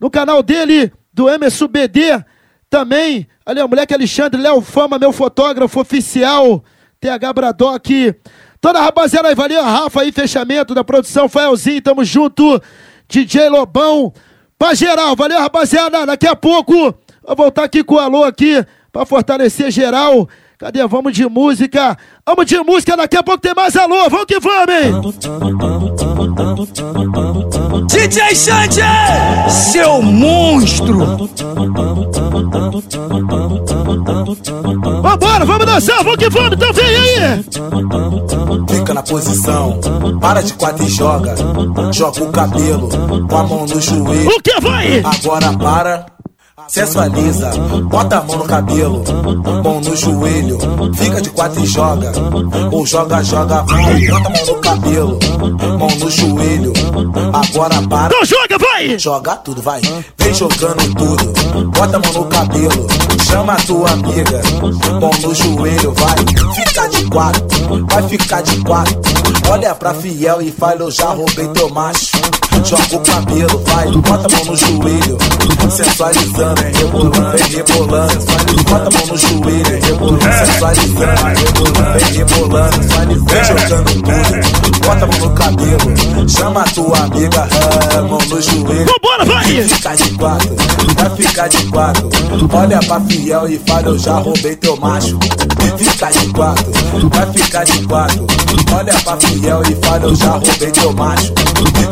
no canal dele, do Emerson BD também. Ali, o moleque Alexandre, Léo Fama, meu fotógrafo oficial. TH Bradock. Toda a rapaziada aí, valeu. Rafa aí, fechamento da produção. Faelzinho, tamo junto. DJ Lobão. Pra geral, valeu, rapaziada. Daqui a pouco, vou voltar aqui com o alô aqui, pra fortalecer geral. Cadê? Vamos de música. Vamos de música, daqui a pouco tem mais alô. Vamos que vamos, hein? DJ Xande, seu monstro! Vambora, vamos dançar, vamos que vamos, então vem aí! Fica na posição, para de quatro e joga. Joga o cabelo, com a mão no joelho. O que vai? Agora para. Sensualiza, bota a mão no cabelo, mão no joelho, fica de quatro e joga. Ou joga, joga, vai, bota a mão no cabelo, mão no joelho. Agora para. Então joga, vai! Joga tudo, vai. Vem jogando tudo, bota a mão no cabelo, chama a tua amiga, mão no joelho, vai. Fica de quatro, vai ficar de quatro. Olha pra fiel e fala, eu já roubei teu macho. Joga o cabelo, vai, bota a mão no joelho, sensualizando, rebolando, vem rebolando, bota a mão no joelho, rebolando, sensualizando, rebolando, vem rebolando, vem jogando tudo, bota a mão no cabelo, chama a tua amiga, ah, mão no joelho, Vambora, vai! fica de quatro, vai ficar de quatro, olha pra fiel e fala, eu já roubei teu macho, fica de quatro, vai ficar de quatro, olha pra fiel e fala, eu já roubei teu macho,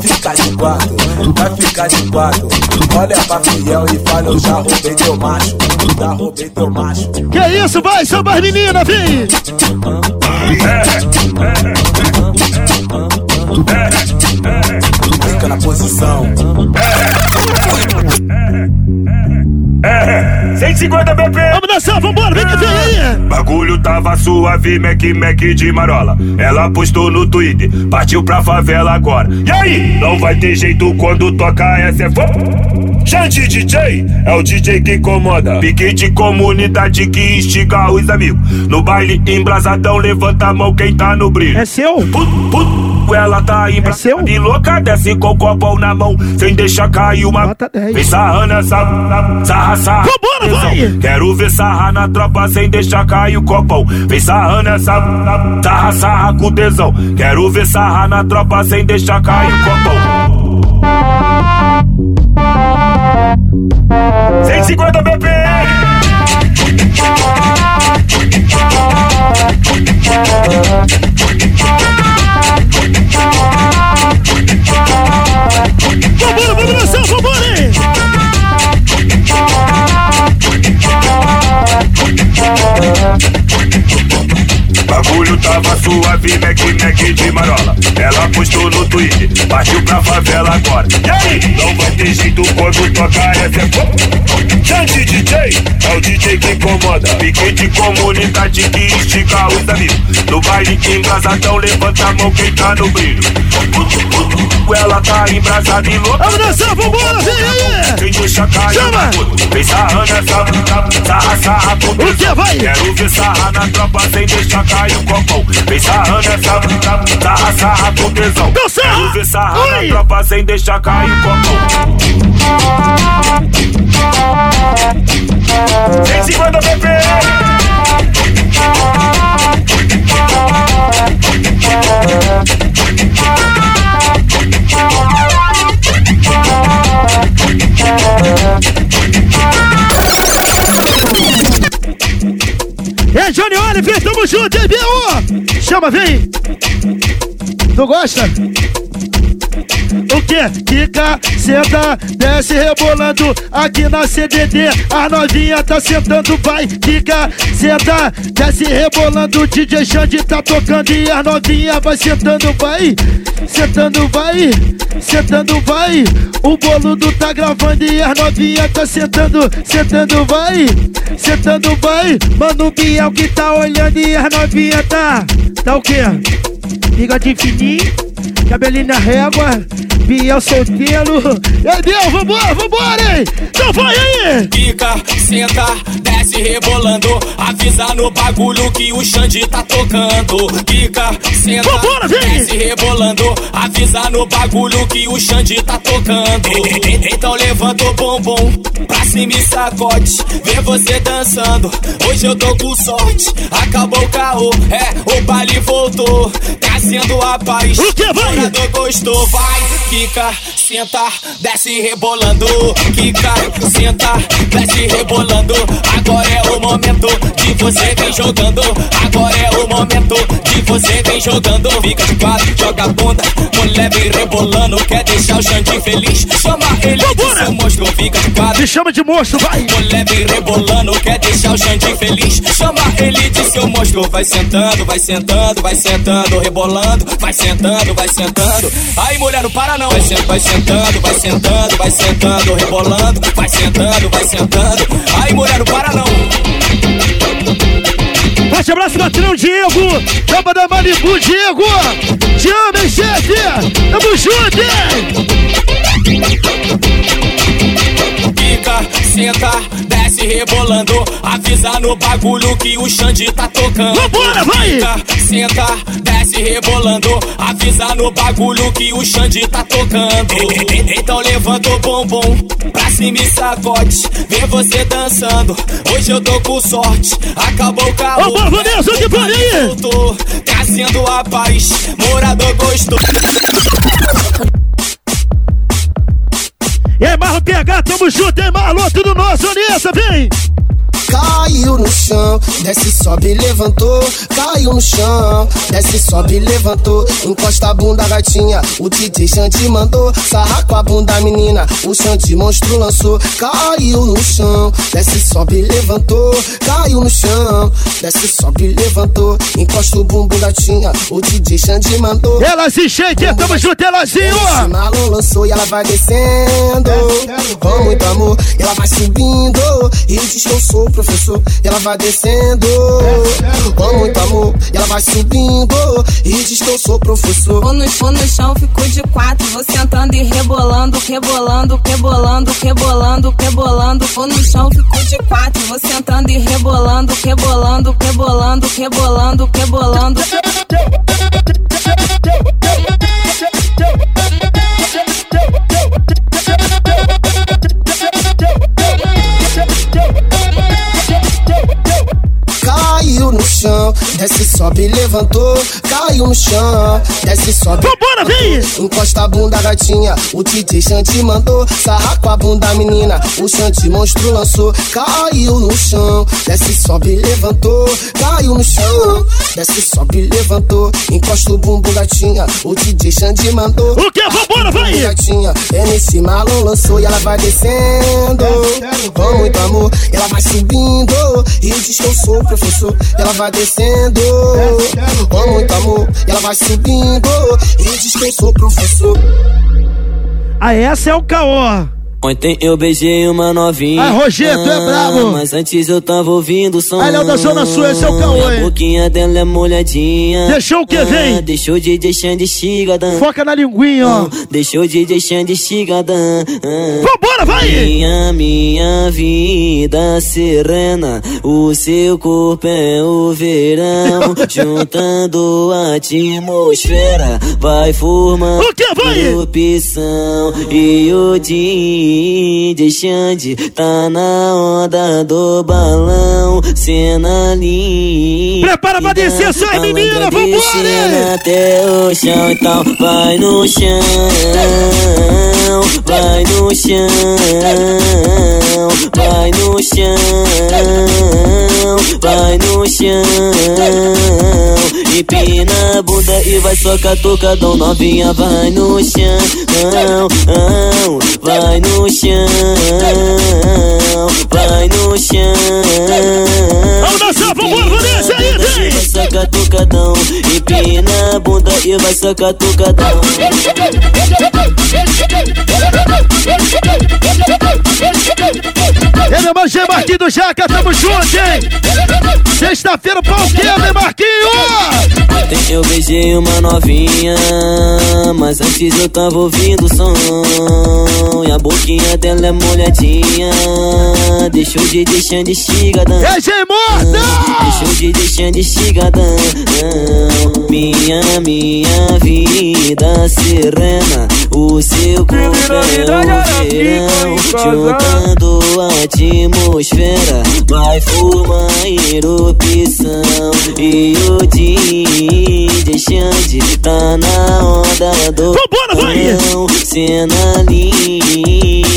fica de quatro, vai ficar de quatro. Olha pra fiel e fala, eu já roubei teu macho, já roubei teu macho. Que isso, vai, são mais meninas, vem! Fica na posição. É, 150 BP. Vamos dançar, vambora, vem que vem aí! Bagulho tava suave, Mac Mac de marola. Ela postou no Twitter, partiu pra favela agora. E aí? Não vai ter jeito quando toca essa é. Xande DJ é o DJ que incomoda. Pique de comunidade que instiga os amigos. No baile embrasadão, levanta a mão quem tá no brilho. É seu? Put, put, ela tá embraçada e louca, desce com o copão na mão, sem deixar cair uma. Vem sarrando essa. Sarra, sarra. Vambora, vai! Quero ver sarra na tropa sem deixar cair o copão. Vem sarrando essa. Sarra, sarra com tesão. Quero ver sarra na tropa sem deixar cair o copão. 150 BPM. Vambora, dançar, vambora? Bagulho tava suave, Mac Mac de marola. Ela postou no Twitter, partiu pra favela agora. E aí? Não vai ter jeito quando toca essa é. Xande DJ é o DJ que incomoda. Pique de comunidade que instiga os amigos. No baile embrasadão, levanta a mão quem tá no brilho. Ela tá embrasada e louca. Vamos dançar, vambora, vem aí! Quem deixa cair Chama! Vem sarrando essa Sarra, sarra com O que vai? Quero ver sarra na tropa sem deixar cair o copão Vem sarrando essa Sarra, sarra com tesão sarra! Quero ver sarra Oi! na tropa sem deixar cair o copão 150 BPM É Oliver, tamo junto, hein? Chama, vem! Tu gosta? O quê? Quica, senta, desce rebolando aqui na CDD. A novinha tá sentando, vai. Quica, senta, desce rebolando. DJ Xande tá tocando e a novinha vai sentando, vai. Sentando, vai. Sentando, vai. O boludo tá gravando e a novinha tá sentando, sentando, vai. Sentando, vai. Mano Biel que tá olhando e a novinha tá. Tá o quê? Bigode fininho, cabelinho na régua, Biel solteiro. Ei, Biel, vambora, vambora, hein? Então vai aí! Fica, senta, desce rebolando. Avisa no bagulho que o Xande tá tocando. Fica, senta, Vambora, vem! desce rebolando. Avisa no bagulho que o Xande tá tocando. Então levanta o bumbum pra cima e sacode. Vê você dançando. Hoje eu tô com sorte. Acabou o caô, é, o baile voltou. Trazendo a paz. O que vai? Morador gostou, vai, fica, senta, desce rebolando. Fica, senta, desce rebolando. Agora é o momento de você vem jogando. Agora é o momento de você vem jogando. Fica de quatro, joga a bunda, mulher vem rebolando. Quer deixar o Xande feliz? Chama ele seu monstro, fica de quatro. Me chama de monstro, vai! Mulher vem rebolando, quer deixar o Xande feliz? Chama ele de seu monstro. Vai sentando, vai sentando, vai sentando, rebolando. Vai sentando, vai sentando. Aí, mulher, não para não. Vai, sen- vai sentando, vai sentando, vai sentando, rebolando. Vai sentando, vai sentando. Aí, mulher, não para não. Forte abraço, patrão Diego! Capa da Malibu, Diego! Te amo, hein, chefe! Tamo junto, hein? Fica, senta, desce rebolando. Avisa no bagulho que o Xande tá tocando. Vambora, vai! Fica, senta, desce rebolando. Avisa no bagulho que o Xande tá tocando. Então levanta o bumbum pra cima e sacode. Vê você dançando. Hoje eu tô com sorte. Acabou o carro. Ô, Vanessa, que pare aí! Trazendo a paz. Morador gostou. Aí, Marlon PH, tamo junto, hein, Marlon? Tudo nosso, Vanessa, vem! Caiu no chão, desce, sobe, levantou. Caiu no chão, desce, sobe, levantou. Encosta a bunda, gatinha. O DJ Xande mandou. Sarra com a bunda, menina. O Xande monstro lançou. Caiu no chão, desce, sobe, levantou. Caiu no chão, desce, sobe, levantou. Encosta o bumbum, gatinha. O DJ Xande mandou. Elas e shake, tamo junto, Elazinho! Esse malão lançou e ela vai descendo Com muito amor, ela vai subindo E diz que eu sou o E ela vai descendo Com muito amor, ela vai subindo E diz que eu sou o professor Vou no, vou no chão, fico de quatro. Vou sentando e rebolando, rebolando, rebolando, rebolando, rebolando. Vou no chão, fico de quatro. Vou sentando e rebolando, rebolando, rebolando, rebolando, rebolando. Caiu levantou. Caiu no chão, desce, sobe. Vambora, vem! Encosta a bunda, gatinha. O DJ Xande mandou. Sarra com a bunda, menina. O Xande monstro lançou. Caiu no chão, desce, sobe, levantou. Caiu no chão, desce, sobe, levantou. Encosta o bumbum, gatinha. O DJ Xande mandou. O que? Vambora, vai! Gatinha, MC Malon lançou e ela vai descendo. Com muito amor, ela vai subindo. E diz que eu sou o professor. Ela vai descendo. Com muito amor, ela vai subindo. E diz que professor. Ah, essa é o caô! Ontem eu beijei uma novinha. Ah, Rogê, tu é brabo. Mas antes eu tava ouvindo o som. Ah, ele é o da Zona Sul, esse é o Cauê. A boquinha dela é molhadinha. Deixou o que, vem? Ah, deixou de deixando de xigadão. Foca na linguinha, ó. Deixou de deixando de xigadão. Vambora, vai! Minha, minha vida serena. O seu corpo é o verão. juntando a atmosfera. Vai formando O que, vai? erupção. E o DJ Xande tá na onda do balão. Cena linda. Prepara pra descer, sai, menina, vambora! Até o chão, então vai no chão. vai no chão, vai no chão, vai no chão. Empina a bunda e vai só catucadão novinha, vai no chão, vai no chão, vai no chão. Vamos dançar, vambora, Vanessa, aí, vem! Vai empina a bunda e vai só catucadão. E meu irmão G. Marquinhos do Jaca, tamo junto, hein? Sexta-feira, pau quebra? Ontem eu beijei uma novinha, mas antes eu tava ouvindo o som. E a boquinha dela é molhadinha, deixou de deixar de xigadão. É! Deixou de deixar de xigadão. Minha, minha vida serena, o seu corpo é verão, juntando a atmosfera, vai fumar erupção. E o DJ Xande tá na onda do Vambora, vai! Cena linda,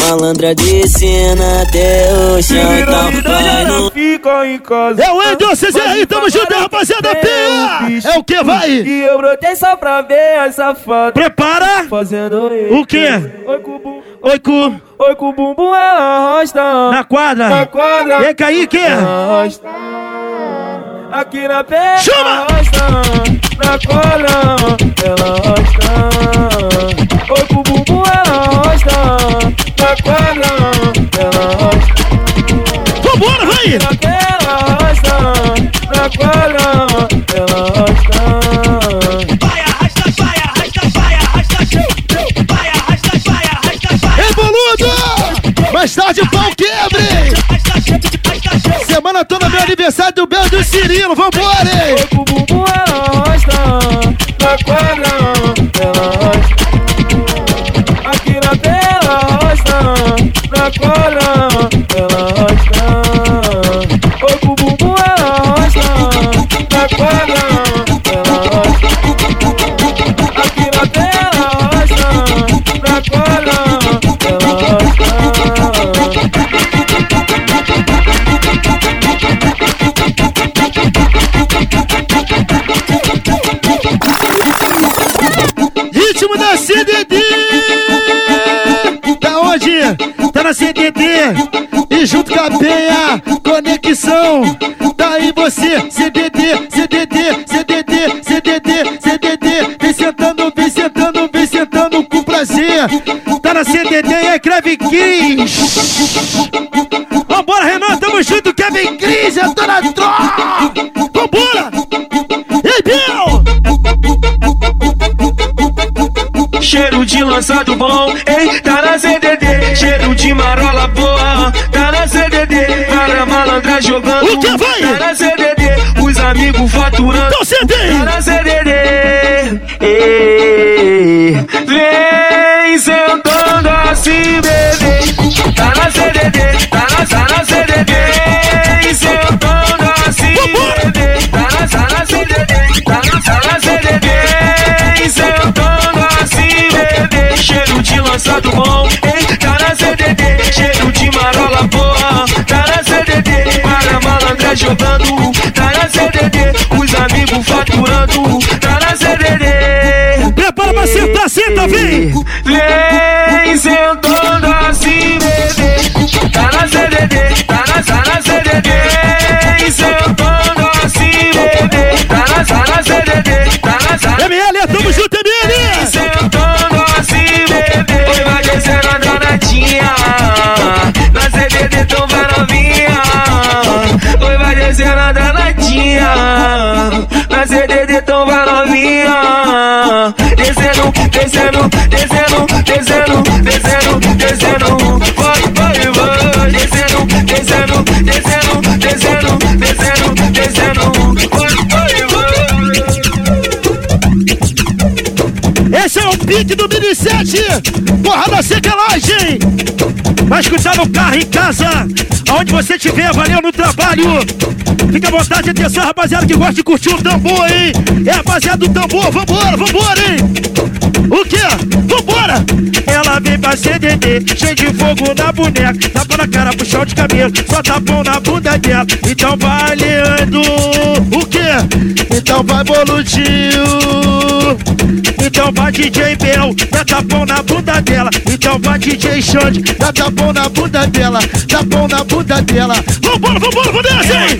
malandra de cena até o chão. Então vai no Fica em casa. É o Endo, vocês aí, tamo junto, rapaziada, pia! É o que, vai? E eu brotei só pra ver essa foto. Prepara! Fazendo O quê? Oi, bum- Oi, cu. Oi, com o bumbum ela arrasta. Na quadra. Na quadra. E aí, Kaique? Ela arrasta. Aqui na perna. Chama! Arrasta. Na quadra. Ela arrasta. Na quadra. Ela arrasta. Vambora, vai! Na perna arrasta. Na quadra. Ela arrasta. Ei, boludo! Mais tarde, pau quebre! Semana toda, meu aniversário do Bel do Cirilo, vambora, hein? Oi, com o bumbum ela arrasta. Na quadra. Quadra. Ela arrasta. Oi, com o bumbum ela arrasta. Quadra. Ela arrasta. Aqui na tela arrasta. Quadra. Ela arrasta. Ritmo da CDD! Da onde? Tá na CDD! E junto com a Penha, conexão! Daí você, CDD, CDD, CDD, CDD, CDD, vem sentando, vem sentando, vem sentando com prazer! Tá na CDD e é Creve Cris! Vambora, Renan, tamo junto, Kevin Cris, eu tô na troca! Cheiro de lançado bom, ei, tá na CDD. Cheiro de marola boa, tá na CDD. Para malandra jogando, O que vai? tá na CDD. Os amigos faturando, Então tá na CDD. Jogando, tá na CDD. Os amigos faturando, tá na CDD. Prepara pra sentar, senta! Vem Oi, vai descendo a danadinha Na CDD tão vai novinha Descendo, descendo, descendo, descendo, descendo, descendo Vai, vai, vai. Descendo, descendo, descendo, descendo, descendo, descendo Vai, vai, vai. Esse é o pique do Mini 7, porra da sequelagem. Vai escutar no carro, em casa, aonde você estiver, valeu no trabalho. Fica à vontade, atenção, rapaziada que gosta de curtir o tambor, hein? É rapaziada do tambor, vambora, vambora, hein? O quê? Vambora! Ela vem pra CDD, cheio de fogo na boneca, tapa na cara, puxão de cabelo, só tapão na bunda dela. Então vai, Leandro, o quê? Então vai, Boludinho. Então vai, DJ Bel, dá tapão na bunda dela. Então vai, DJ Xande, dá tapão na bunda dela, tapão na bunda dela. Vambora, vambora, vamos nessa, hein?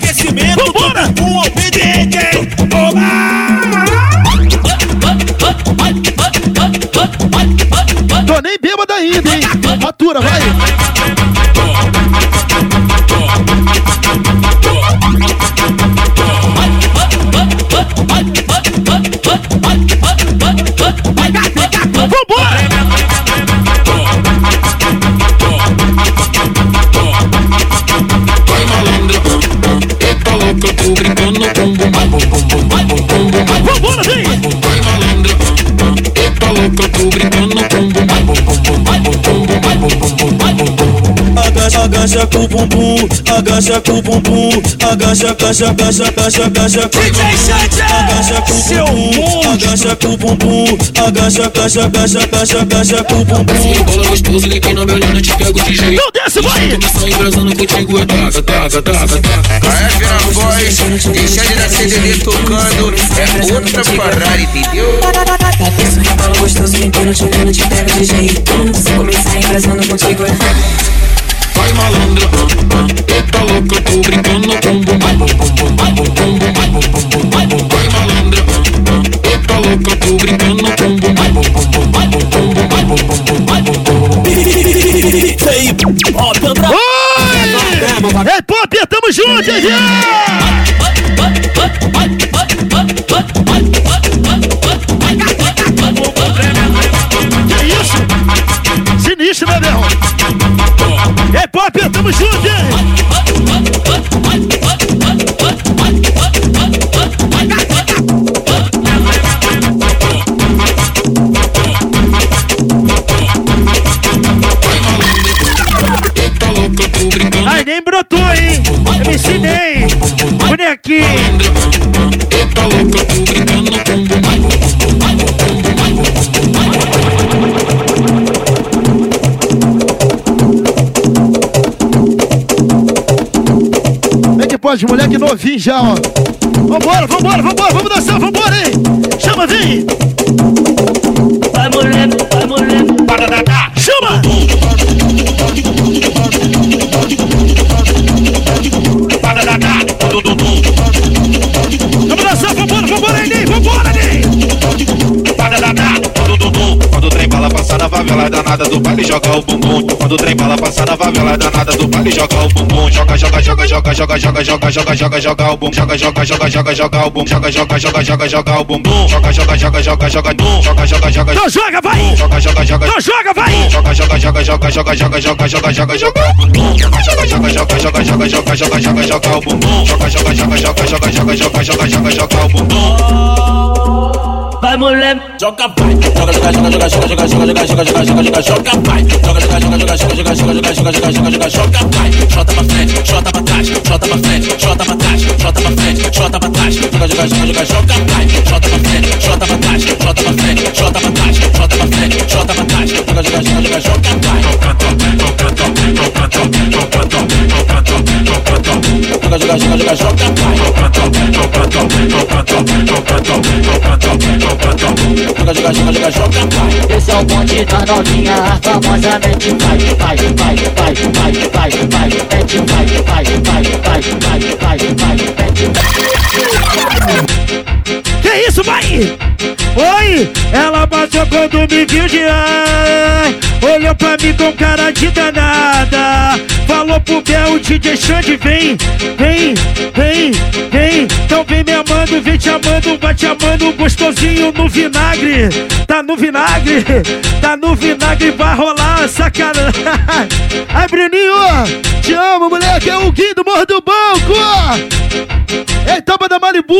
Vambora! Um obediente, hein? Tô nem bêbado ainda, hein? Fatura, vai! Agacha, com o bumbum, agacha com o bumbum, agacha, agacha, agacha, agacha, agacha com o bumbum. Agacha com o bumbum, agacha com o bumbum, agacha, agacha, agacha, agacha, agacha com o bumbum. Bola gostoso, ninguém não me olhando, te pego de jeito Não desce, vai! Tô embrasando contigo, é taca, taca, taca, taca A Vira Voz, deixa ele na CDD tocando, é outra parada, entendeu? Bola gostoso, limpando, te olhando, te pego de jeito. Se começar embrasando contigo é vai malandro. Eita louca, tô brincando com bum bum bum bum bum bum bum bum bum bum bum bum bum bum bum vai malandro. Eita louca, tô brincando com bum bum bum bum bum bum bum bum bum bum bum bum bum vai bum bum. Ei, ó, Pedro. Ei, Pop, tamo junto, gente. Ai, nem brotou, hein? Eu me ensinei. Bonequinho. Pode, moleque novinho já, ó. Vambora, vambora, vambora, vamos dançar, vambora, hein? Chama, vem! Favela danada do baile joga o bumbum. Quando o trem bala passar na favela danada do baile joga o bumbum. Joga, joga, joga, joga, joga, joga, joga, joga, joga, joga o bum. Joga, joga, joga, joga, joga o bum. Joga, joga, joga, joga, joga o bumbum. Joga, joga, joga, joga, joga, bum. Joga, joga, joga. Então joga, vai! Joga, joga, joga. Então joga, vai! Joga, joga, joga, joga, joga, joga, joga, joga, joga, joga o bumbum. Joga, joga, joga, joga, joga, joga, joga, joga, joga, joga o bumbum. Joga, joga, joga, joga, joga, joga, joga, joga, joga, joga o bumbum. Vai moleque. Joga pai, joga, joga, joga, joga, joga, joga, joga, joga, joga, joga, joga, joga pai. Joga, joga, joga, joga, joga, joga, joga, joga, joga, joga, joga, joga pai. Jota pra frente, jota pra trás, jota pra frente, jota pra trás, jota pra frente, jota pra trás. Joga, joga, joga, joga, joga pai. Jota pra frente, jota pra trás, jota pra frente, jota pra trás, jota pra frente, jota pra trás. Joga, joga, joga, joga, joga pai. Joga, joga, joga, joga, joga pai. Joga, joga, joga, joga, joga pai. Esse é o bonde da novinha, famosamente vai, vai, vai, vai, vai, vai, vai, mete vai, vai, vai, vai, vai, vai, vai, mete Que isso, vai! Oi! Ela bateu quando me viu de ar Olhou pra mim com cara de danada. Falou pro Bel, DJ Xande, vem Vem, vem, vem. Então vem me amando, vem te amando Vai te amando, gostosinho no vinagre. Tá no vinagre, tá no vinagre Vai rolar sacanagem Ai, Bruninho, te amo, moleque É o Gui do Morro do Banco. Ei, topa da Malibu.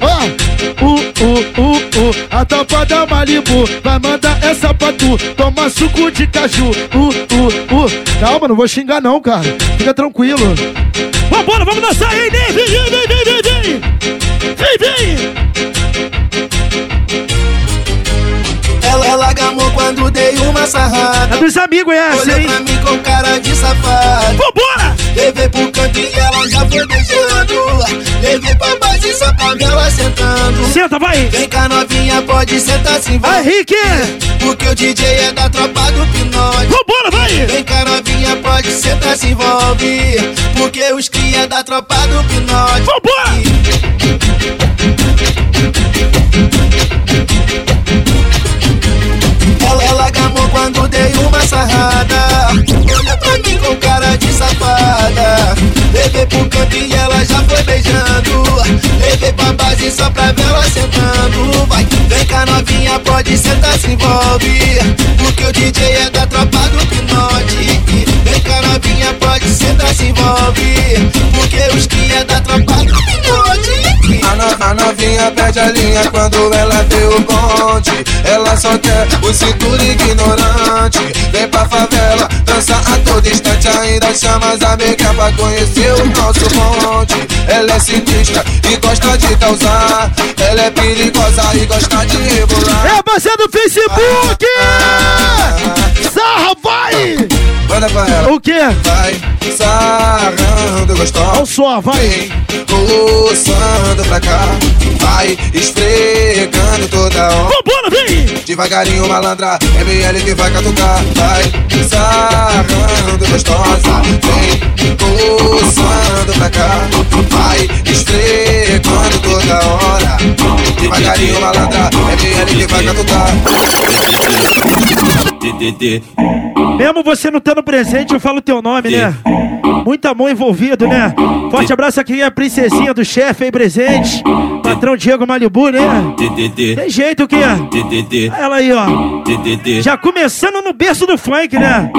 Ó, uh, uh, uh, uh A topa da Malibu Vai mandar essa pra tu. Toma suco de caju. Uh, uh, uh. Calma, não vou xingar não, cara. Fica tranquilo. Vambora, vamos dançar aí, vem, vem, vem, vem, vem, vem Vem, Ela, É sarrada. dos amigos essa, Olhou hein? pra mim com cara de safada. Vambora! Levei pro canto e ela já foi beijando. Levei pra base só pra ver ela sentando. Senta, vai! Vem cá novinha, pode sentar sim, vai. Vai, Rick! Porque o DJ é da tropa do Pinote. Vambora, vai! Vem cá novinha, pode sentar, se envolve. Porque os cria é da tropa do Pinote. Levei pro canto e ela já foi beijando. Levei pra base só pra ver ela sentando. Vai, vem cá novinha, pode sentar, se envolve. Porque o DJ é da tropa do Pinote. Vem cá novinha, pode sentar, se envolve. Porque os que é da tropa do Pinote. A, no- a novinha perde a linha quando ela vê o bonde. Ela só quer o cintura ignorante. Vem pra favela, dança a todo instante. Ainda chama as amigas pra conhecer o nosso bonde. Ela é sinistra e gosta de causar. Ela é perigosa e gosta de rebolar. É base do Facebook! Sarra, vai! Manda pra ela. O quê? Vai sarrando gostosa. Olha só, vai! Pulsando pra cá, vai esfregando toda hora. Vambora, vem! Devagarinho, malandra, ML que vai catucar. Vai sarrando gostosa, vem pulsando pra cá, vai esfregando toda hora. Devagarinho, malandra, ML que vai catucar. Mesmo você não tendo presente, eu falo teu nome, né? Muito amor envolvido, né? Forte abraço aqui a princesinha do chefe aí presente. Patrão Diego Malibu, né? Tem jeito o quê? Ela aí, ó. Já começando no berço do funk, né?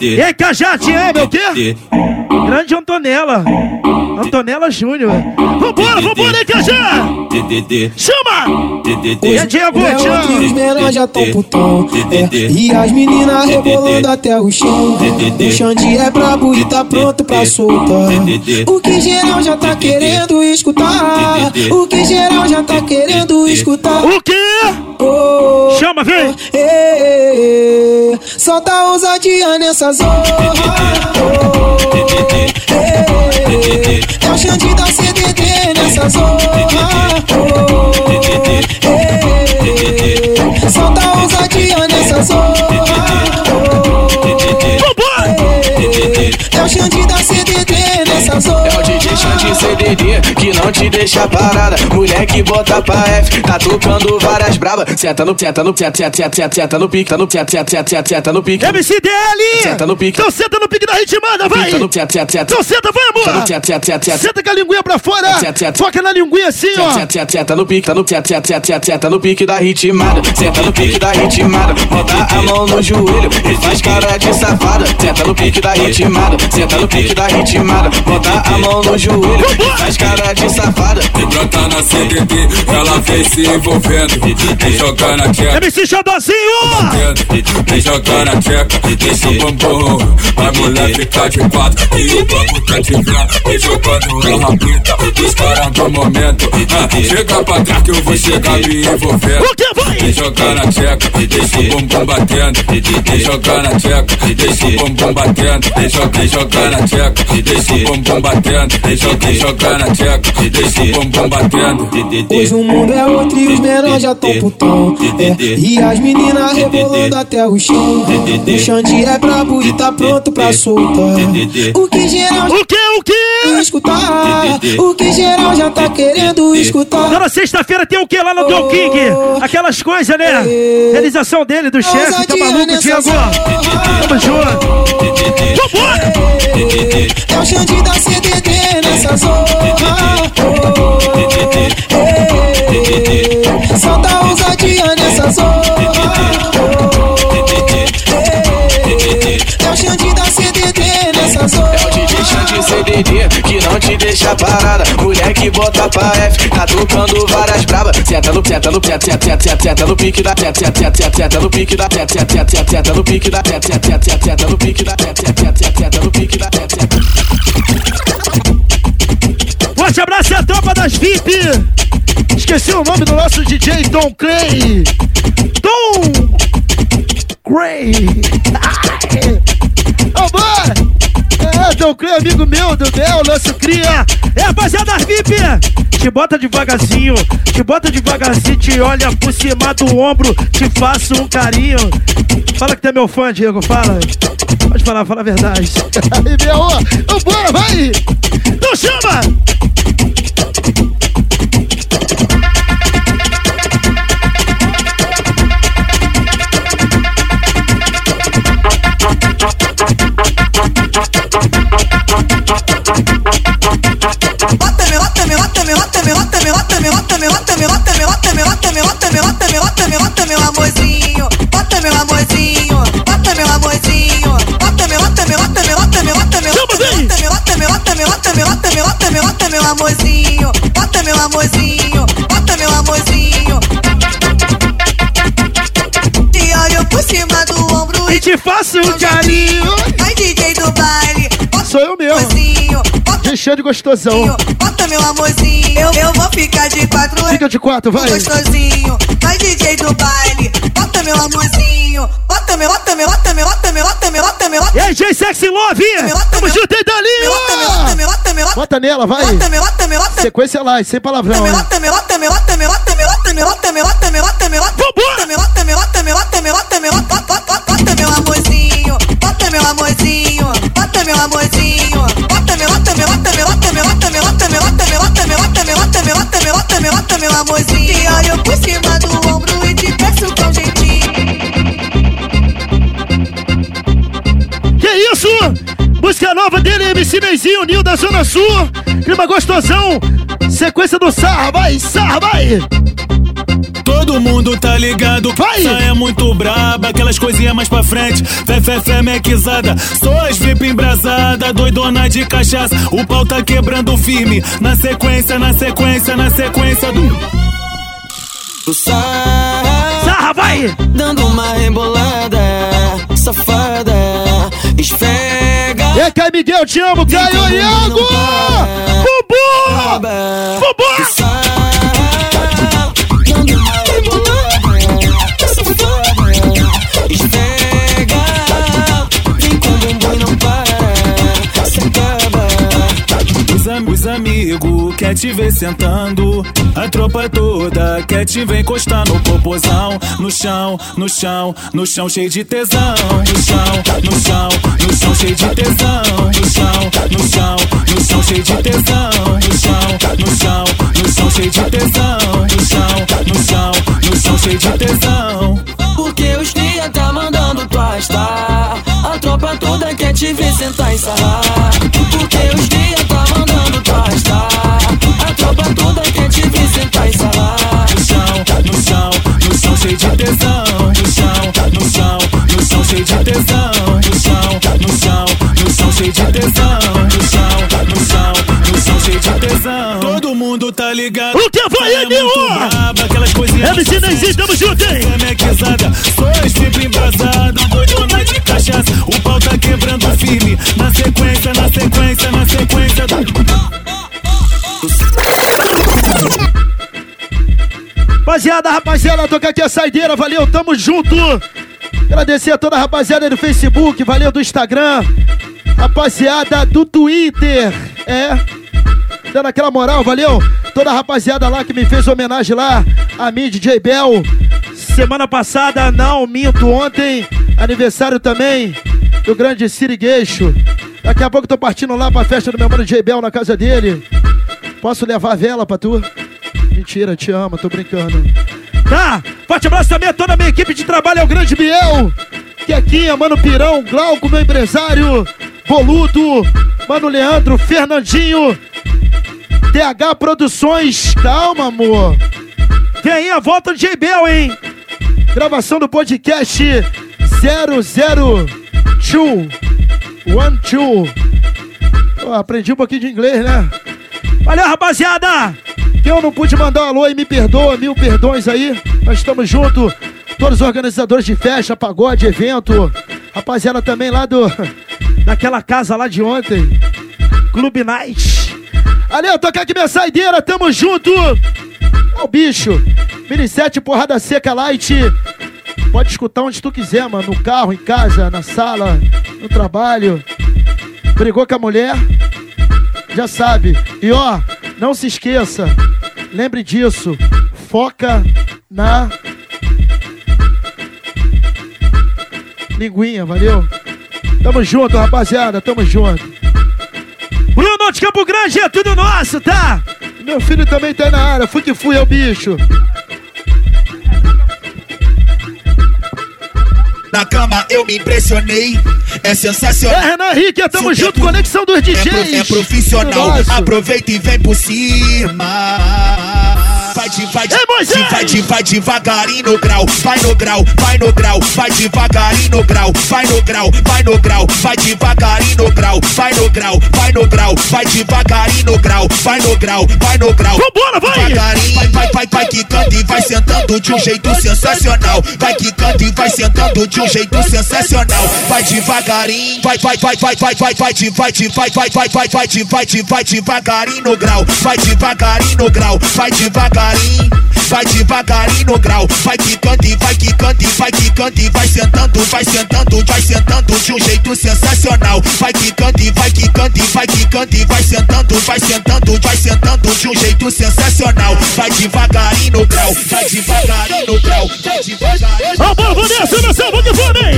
E aí, Cajá, te ama, é o quê? Grande Antonella. Antonella Júnior. Vambora, vambora aí, Cajá! Chama! E aí, Diego, e os menores já tão putão é, E as meninas rebolando até o chão O Xande é brabo e tá pronto pra soltar O que geral já tá querendo escutar O que geral já tá querendo escutar. O quê? Oh, Chama, vem! eh, eh, Solta a ousadia nessa zorra. Oh, eh, eh, É o Xande da CDD nessa zorra. Oh, eh, eh, Solta a ousadia nessa zorra. Oh, É o Xande da CDD que não te deixa parada. Mulher que bota pra F, tá tocando várias brabas. Senta no, senta no, senta, senta, senta, senta, senta no pique, tá no, senta, senta, senta, senta, senta no pique. MCDL! Senta no pique. Então senta no pique da ritmada, vai! Senta no, senta, senta. Então senta, vai, Tá no, amor! senta, senta, senta, senta. Com a linguinha pra fora! Foca na linguinha assim, ó! Senta, no pique, tá no, senta, senta, senta, senta, senta no pique da ritmada. Senta no pique da ritmada. Bota a mão no joelho e faz cara de safada. Senta no pique da ritmada. Senta no pique da ritmada. Bota a mão no joelho e faz cara de safada. Brota na CDD, ela vem se envolvendo. Vem jogar na tcheca. MC Xadozinho! Vem jogar na tcheca, deixa o bumbum. A mulher fica de quatro e o banco tá de vento. Vem jogando a rapita, os caras do momento. Ah, chega pra trás que eu vou chegar me envolvendo. O que vai? Vem jogar na tcheca, deixa o bumbum batendo. Vem jogar na tcheca, deixa o bumbum batendo. Vem jogar na tcheca, deixa o bumbum batendo. Vem jogar, jogar na tcheca, deixa o bumbum batendo. Hoje o mundo é outro e os menores já tão putão é, E as meninas rebolando até o chão O Xande é brabo e tá pronto pra soltar O que geral O que, o que? escutar O que geral já tá querendo escutar Toda sexta-feira tem o que lá no Don King? Aquelas coisas, né? Realização dele, do chefe, tá maluco, Diego? Tamo junto! Vambora! É o Xande da CDD nessa zorra oh, ousadia nessa zorra oh, É o Xande da CDD nessa zorra É o DJ Xande CDD que não te deixa parada. Mulher que bota pra F, tá tocando várias brabas. Senta no, senta no, senta, senta, senta, senta no pique da, senta, senta, senta, senta no pique da, senta, senta, senta, senta no pique da, senta, senta, senta, senta no pique da, senta, senta, senta, senta no pique da, senta, Forte abraço e a tropa das VIP! Esqueci o nome do nosso DJ Tom Clay! Tom Cray. Vambora! É, Tom Cray, amigo meu do Bel, nosso cria. É, rapaziada VIP, te bota devagarzinho, te bota devagarzinho, te olha por cima do ombro, te faço um carinho. Fala que tu é meu fã, Diego, fala. Pode falar, fala a verdade. Aí, meu, vambora, vai! Não chama! Bota me, bota me, bota me, bota me, bota me, bota me, bota me, bota me, bota me, bota meu amorzinho, bota meu amorzinho, bota meu amorzinho, bota me, bota me, bota me, bota me, bota me, bota me, bota me, bota me, bota me, bota me, bota me, bota meu amorzinho, bota meu amorzinho, bota meu amorzinho. Te olho por cima do ombro E te faço um carinho. Ai, DJ do baile, Sou eu mesmo. Deixando de gostosão. bota meu amorzinho, eu, eu vou ficar de quatro. Fica de quatro, vai. Gostosinho, vai DJ do baile, bota meu amorzinho, bota meu, bota meu, bota meu, bota meu, bota meu, bota meu, bota E aí, J Sexy Love! Tamo junto aí, Dalinho! Bota nela, vai! Bota meu, bota meu, bota Sequência lá, sem palavrão. hein? Música nova dele, MC Neizinho, Nil da Zona Sul. Clima gostosão. Sequência do Sarra, vai, Sarra, vai! Todo mundo tá ligado, Essa é muito braba, aquelas coisinhas mais pra frente. Fé, fé, fé, mequizada. Sou as VIP embrasada, doidona de cachaça. O pau tá quebrando firme. Na sequência, na sequência, na sequência do. O sarra, sarra, vai! Dando uma rebolada, safada, esfrega. E aí, Caio Miguel, te amo, Caio Iago! Bubu! Bubu! Os, am os amigos quer te ver sentando. A tropa toda quer te ver encostar no popozão. No chão, no chão, no chão cheio de tesão. No chão, no chão, no chão cheio de tesão. No chão, no chão, no chão cheio de tesão. No chão, no chão, no chão cheio de tesão. No chão, no chão, no chão cheio de tesão. Porque os cria tá mandando tu arrastar. A tropa toda quer te ver sentar e sarrar. Porque os cria tá mandando tu arrastar. A tropa toda quer te ver sentar e sarrar. No chão, no chão, no chão cheio de tesão. No chão, no chão, no chão cheio de tesão. No chão, no chão, no chão cheio de tesão. No chão, no chão, no chão cheio de tesão. Todo mundo tá ligado. O que vai, é muito braba, aquelas coisinhas. MC Neizinho, tamo junto, hein? Sou sempre embrasada, doidona de cachaça. O pau tá quebrando firme. Na sequência, na sequência, na sequência. Rapaziada, rapaziada, toca aqui a saideira, valeu, tamo junto. Agradecer a toda a rapaziada do Facebook, valeu do Instagram, rapaziada do Twitter, é, dando aquela moral, valeu. Toda a rapaziada lá que me fez homenagem lá, a mim, DJ Bel. Semana passada, não, minto, ontem, aniversário também do grande Sirigueixo. Daqui a pouco tô partindo lá pra festa do meu mano DJ Bel na casa dele. Posso levar a vela pra tu? Mentira, te amo, tô brincando. Tá, forte abraço também a toda a minha equipe de trabalho, é o grande Biel. Que aqui é Mano Pirão, Glauco, meu empresário, Boludo, Mano Leandro, Fernandinho, TH Produções. Calma, amor. Vem aí a volta do JBel, hein? Gravação do podcast 002. One, two. Pô, aprendi um pouquinho de inglês, né? Valeu, rapaziada! Eu não pude mandar um alô e me perdoa, mil perdões aí. Nós estamos juntos. Todos os organizadores de festa, pagode, evento. Rapaziada também lá do. Daquela casa lá de ontem. Clube Night. Valeu, tocar aqui minha saideira, tamo junto! É o bicho. Mini 7, porrada seca light. Pode escutar onde tu quiser, mano. No carro, em casa, na sala, no trabalho. Brigou com a mulher? Já sabe. E ó, não se esqueça. Lembre disso. Foca na linguinha, valeu? Tamo junto, rapaziada. Tamo junto. Bruno de Campo Grande é tudo nosso, tá? Meu filho também tá na área. Fui que fui, é o bicho. Na cama eu me impressionei, é sensacional. É, Renan Henrique, tamo junto, conexão dos É, DJs. pro- é profissional, aproveita e vem por cima. Vai de, vai de, vai de, vai devagarinho no grau, vai no grau, vai no grau, vai devagarinho no grau, vai no grau, vai no grau, vai devagarinho no grau, vai no grau, vai no grau, vai devagarinho no grau, vai no grau, vai no grau. Vambora, vai! Devagarinho, vai, vai, vai, vai quicando e vai sentando de um jeito sensacional. Vai quicando e vai sentando de um jeito sensacional. Vai devagarinho, vai, vai, vai, vai, vai, vai, vai, vai, de, vai, vai, vai, vai, vai, vai, de, vai devagarinho no grau, vai devagarinho no grau, vai devagarinho, vai devagarinho no grau, vai quicando e vai quicando e vai quicando e vai sentando, vai sentando, vai sentando de um jeito sensacional. Vai quicando e vai quicando e vai quicando e vai sentando, vai sentando, vai sentando de um jeito sensacional. Vai devagarinho no grau, vai devagarinho no grau, vai devagarinho. Ó, vou nessa, nessa, vamos que!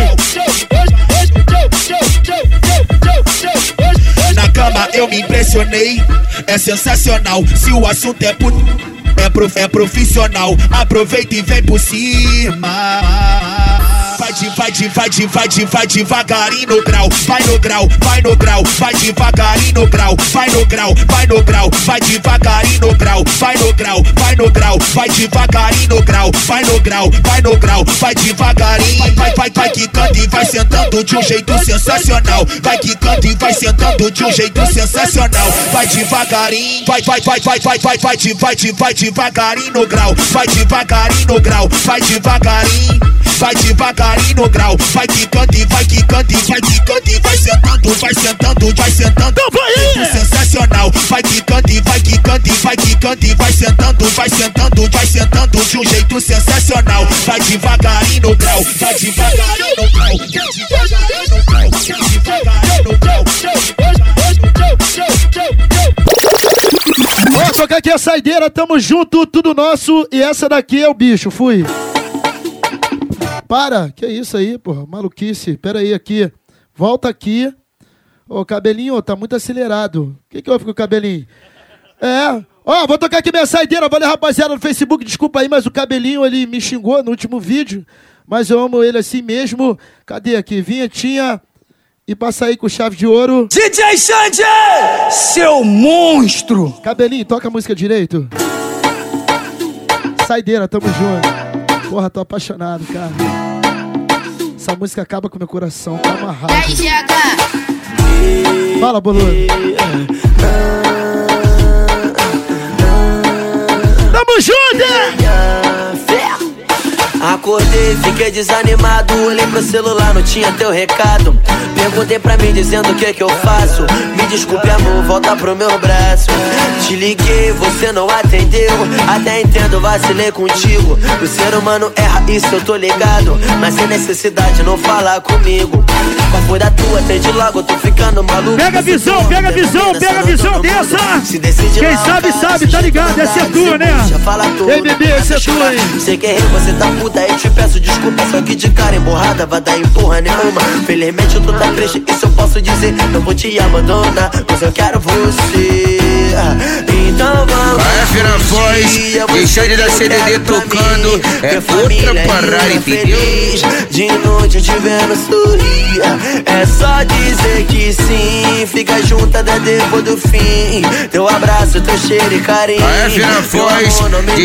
Na cama eu me impressionei, é sensacional. Se o assunto é put... é, prof... é profissional, aproveita e vem por cima. Vai de, vai de, vai de, vai de, vai devagarinho no grau, vai no grau, vai no grau, vai devagarinho no grau, vai no grau, vai no grau, vai devagarinho no grau, vai no grau, vai no grau, vai devagarinho no grau, vai no grau, vai no grau, vai devagarinho, vai, vai, vai, vai quicando e vai sentando de um jeito sensacional, vai quicando e vai sentando de um jeito sensacional, vai devagarinho, vai, vai, vai, vai, vai, vai, vai, vai, vai devagarinho no grau, vai devagarinho no grau, vai devagarinho, vai devagarinho no grau, vai quicando e vai quicando e vai quicando e vai sentando, vai sentando, vai sentando, jeito sensacional, vai quicando e vai quicando e vai quicando e vai sentando, vai sentando, vai sentando de um jeito sensacional, vai devagarinho no grau, vai devagarinho no grau, vai devagarinho no grau, vai devagarinho no grau. Tocar aqui a saideira, tamo junto, tudo nosso. E essa daqui é o bicho, fui. Para, que isso aí, porra, maluquice. Pera aí, aqui. Volta aqui. Ô, cabelinho, tá muito acelerado. O que que houve com o cabelinho? É. Ó, vou tocar aqui minha saideira. Valeu, rapaziada, no Facebook. Desculpa aí, mas o cabelinho, ele me xingou no último vídeo. Mas eu amo ele assim mesmo. Cadê aqui? Vinhetinha. E passa aí com chave de ouro. DJ Xande! Seu monstro! Cabelinho, toca a música direito. Saideira, tamo junto. Porra, tô apaixonado, cara. Essa música acaba com meu coração, tá amarrado. Fala, boludo. Tamo junto! Acordei, fiquei desanimado, olhei pro celular, não tinha teu recado. Perguntei pra mim dizendo o que que eu faço. Me desculpe, amor, volta pro meu braço. Te liguei, você não atendeu. Até entendo, vacilei contigo. O ser humano erra, isso eu tô ligado. Mas sem necessidade, não falar comigo. Qual foi da tua? Atende logo, tô ficando maluco. Pega a visão, pega a visão, pega a visão dessa. Quem sabe, sabe, tá ligado, essa é tua, né? Ei, bebê, essa é tua, hein? Você tá puta, eu te peço desculpa. Só que de cara emborrada vai dar em porra nenhuma. Felizmente tu tá triste, isso eu posso dizer. Não vou te abandonar, mas eu quero você. Então vamos. Vai, Fina Foz, deixa de dar CDD tocando. É outra parada, entendeu? De noite te vendo sorrir. É só dizer que sim. Fica junto até depois do fim. Teu abraço, teu cheiro e carinho. Vai, Fina Teu Foz, amor não me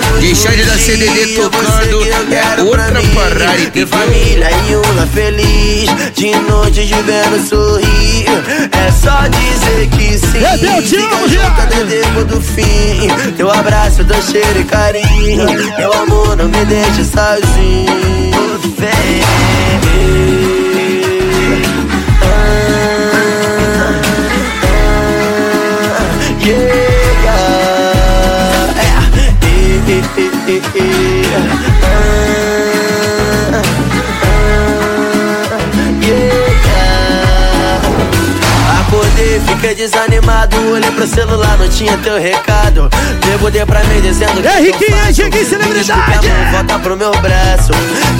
deixa de deixa deixa de dar curtir, CDD tocando. É quero outra parada, Ter entendeu? família e uma feliz. De noite te vendo sorrir. É só dizer que sim. É, Deus, te Fica amo, junto até depois do fim. Teu abraço, teu cheiro e carinho. Meu amor, não me deixe sozinho. Vem. Hey. Fiquei desanimado, olhei pro celular, não tinha teu recado. Debudei pra mim dizendo que É, faço. cheguei, celebridade. Volta pro meu braço.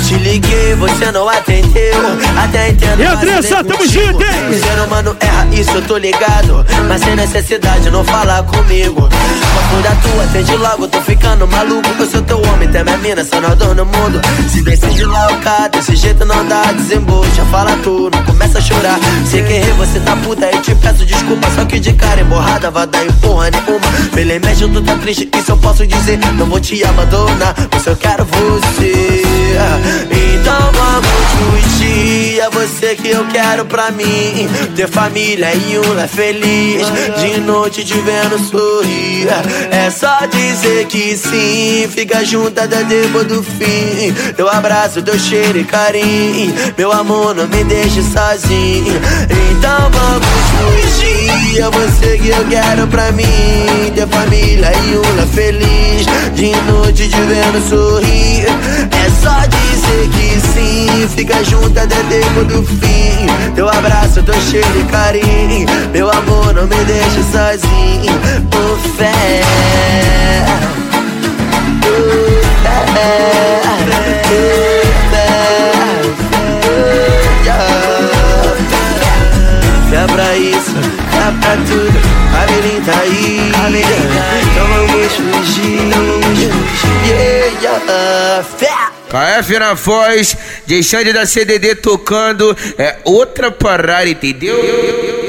Te liguei, você não atendeu. Até entendo. E Andressa, tamo junto, hein? O ser humano erra, isso eu tô ligado. Mas sem necessidade, não falar comigo. Papo da tua, atende logo, tô ficando maluco. Eu sou teu homem, tem minha mina, sou nós dois no mundo. Se decide cara, desse jeito não dá, desembucha, fala tu, não começa a chorar. Sei que errei, você tá puta e te peço desculpa. Só que de cara emborrada, vai dar em porra nenhuma. Pelo mexe, tu tá triste, isso eu posso dizer. Não vou te abandonar, mas eu quero você. Então vamos curtir, é você que eu quero pra mim. Ter família e um lar feliz. De noite te vendo sorrir. É só dizer que sim. Fica junto até depois do fim. Teu abraço, teu cheiro e carinho. Meu amor, não me deixe sozinho. Então vamos curtir, é você que eu quero pra mim. Ter família e um lar feliz. De noite te vendo sorrir. É só dizer que sim. Fica junto até tempo do fim. Teu abraço, teu cheiro e carinho. Meu amor, não me deixe sozinho. Por fé. Por fé. Fé pra tudo. A Belém tá aí. Então vamos fugir. Então vamos fugir. Yeah, yeah. Fé. KF na voz, deixando da CDD tocando, é outra parada, entendeu?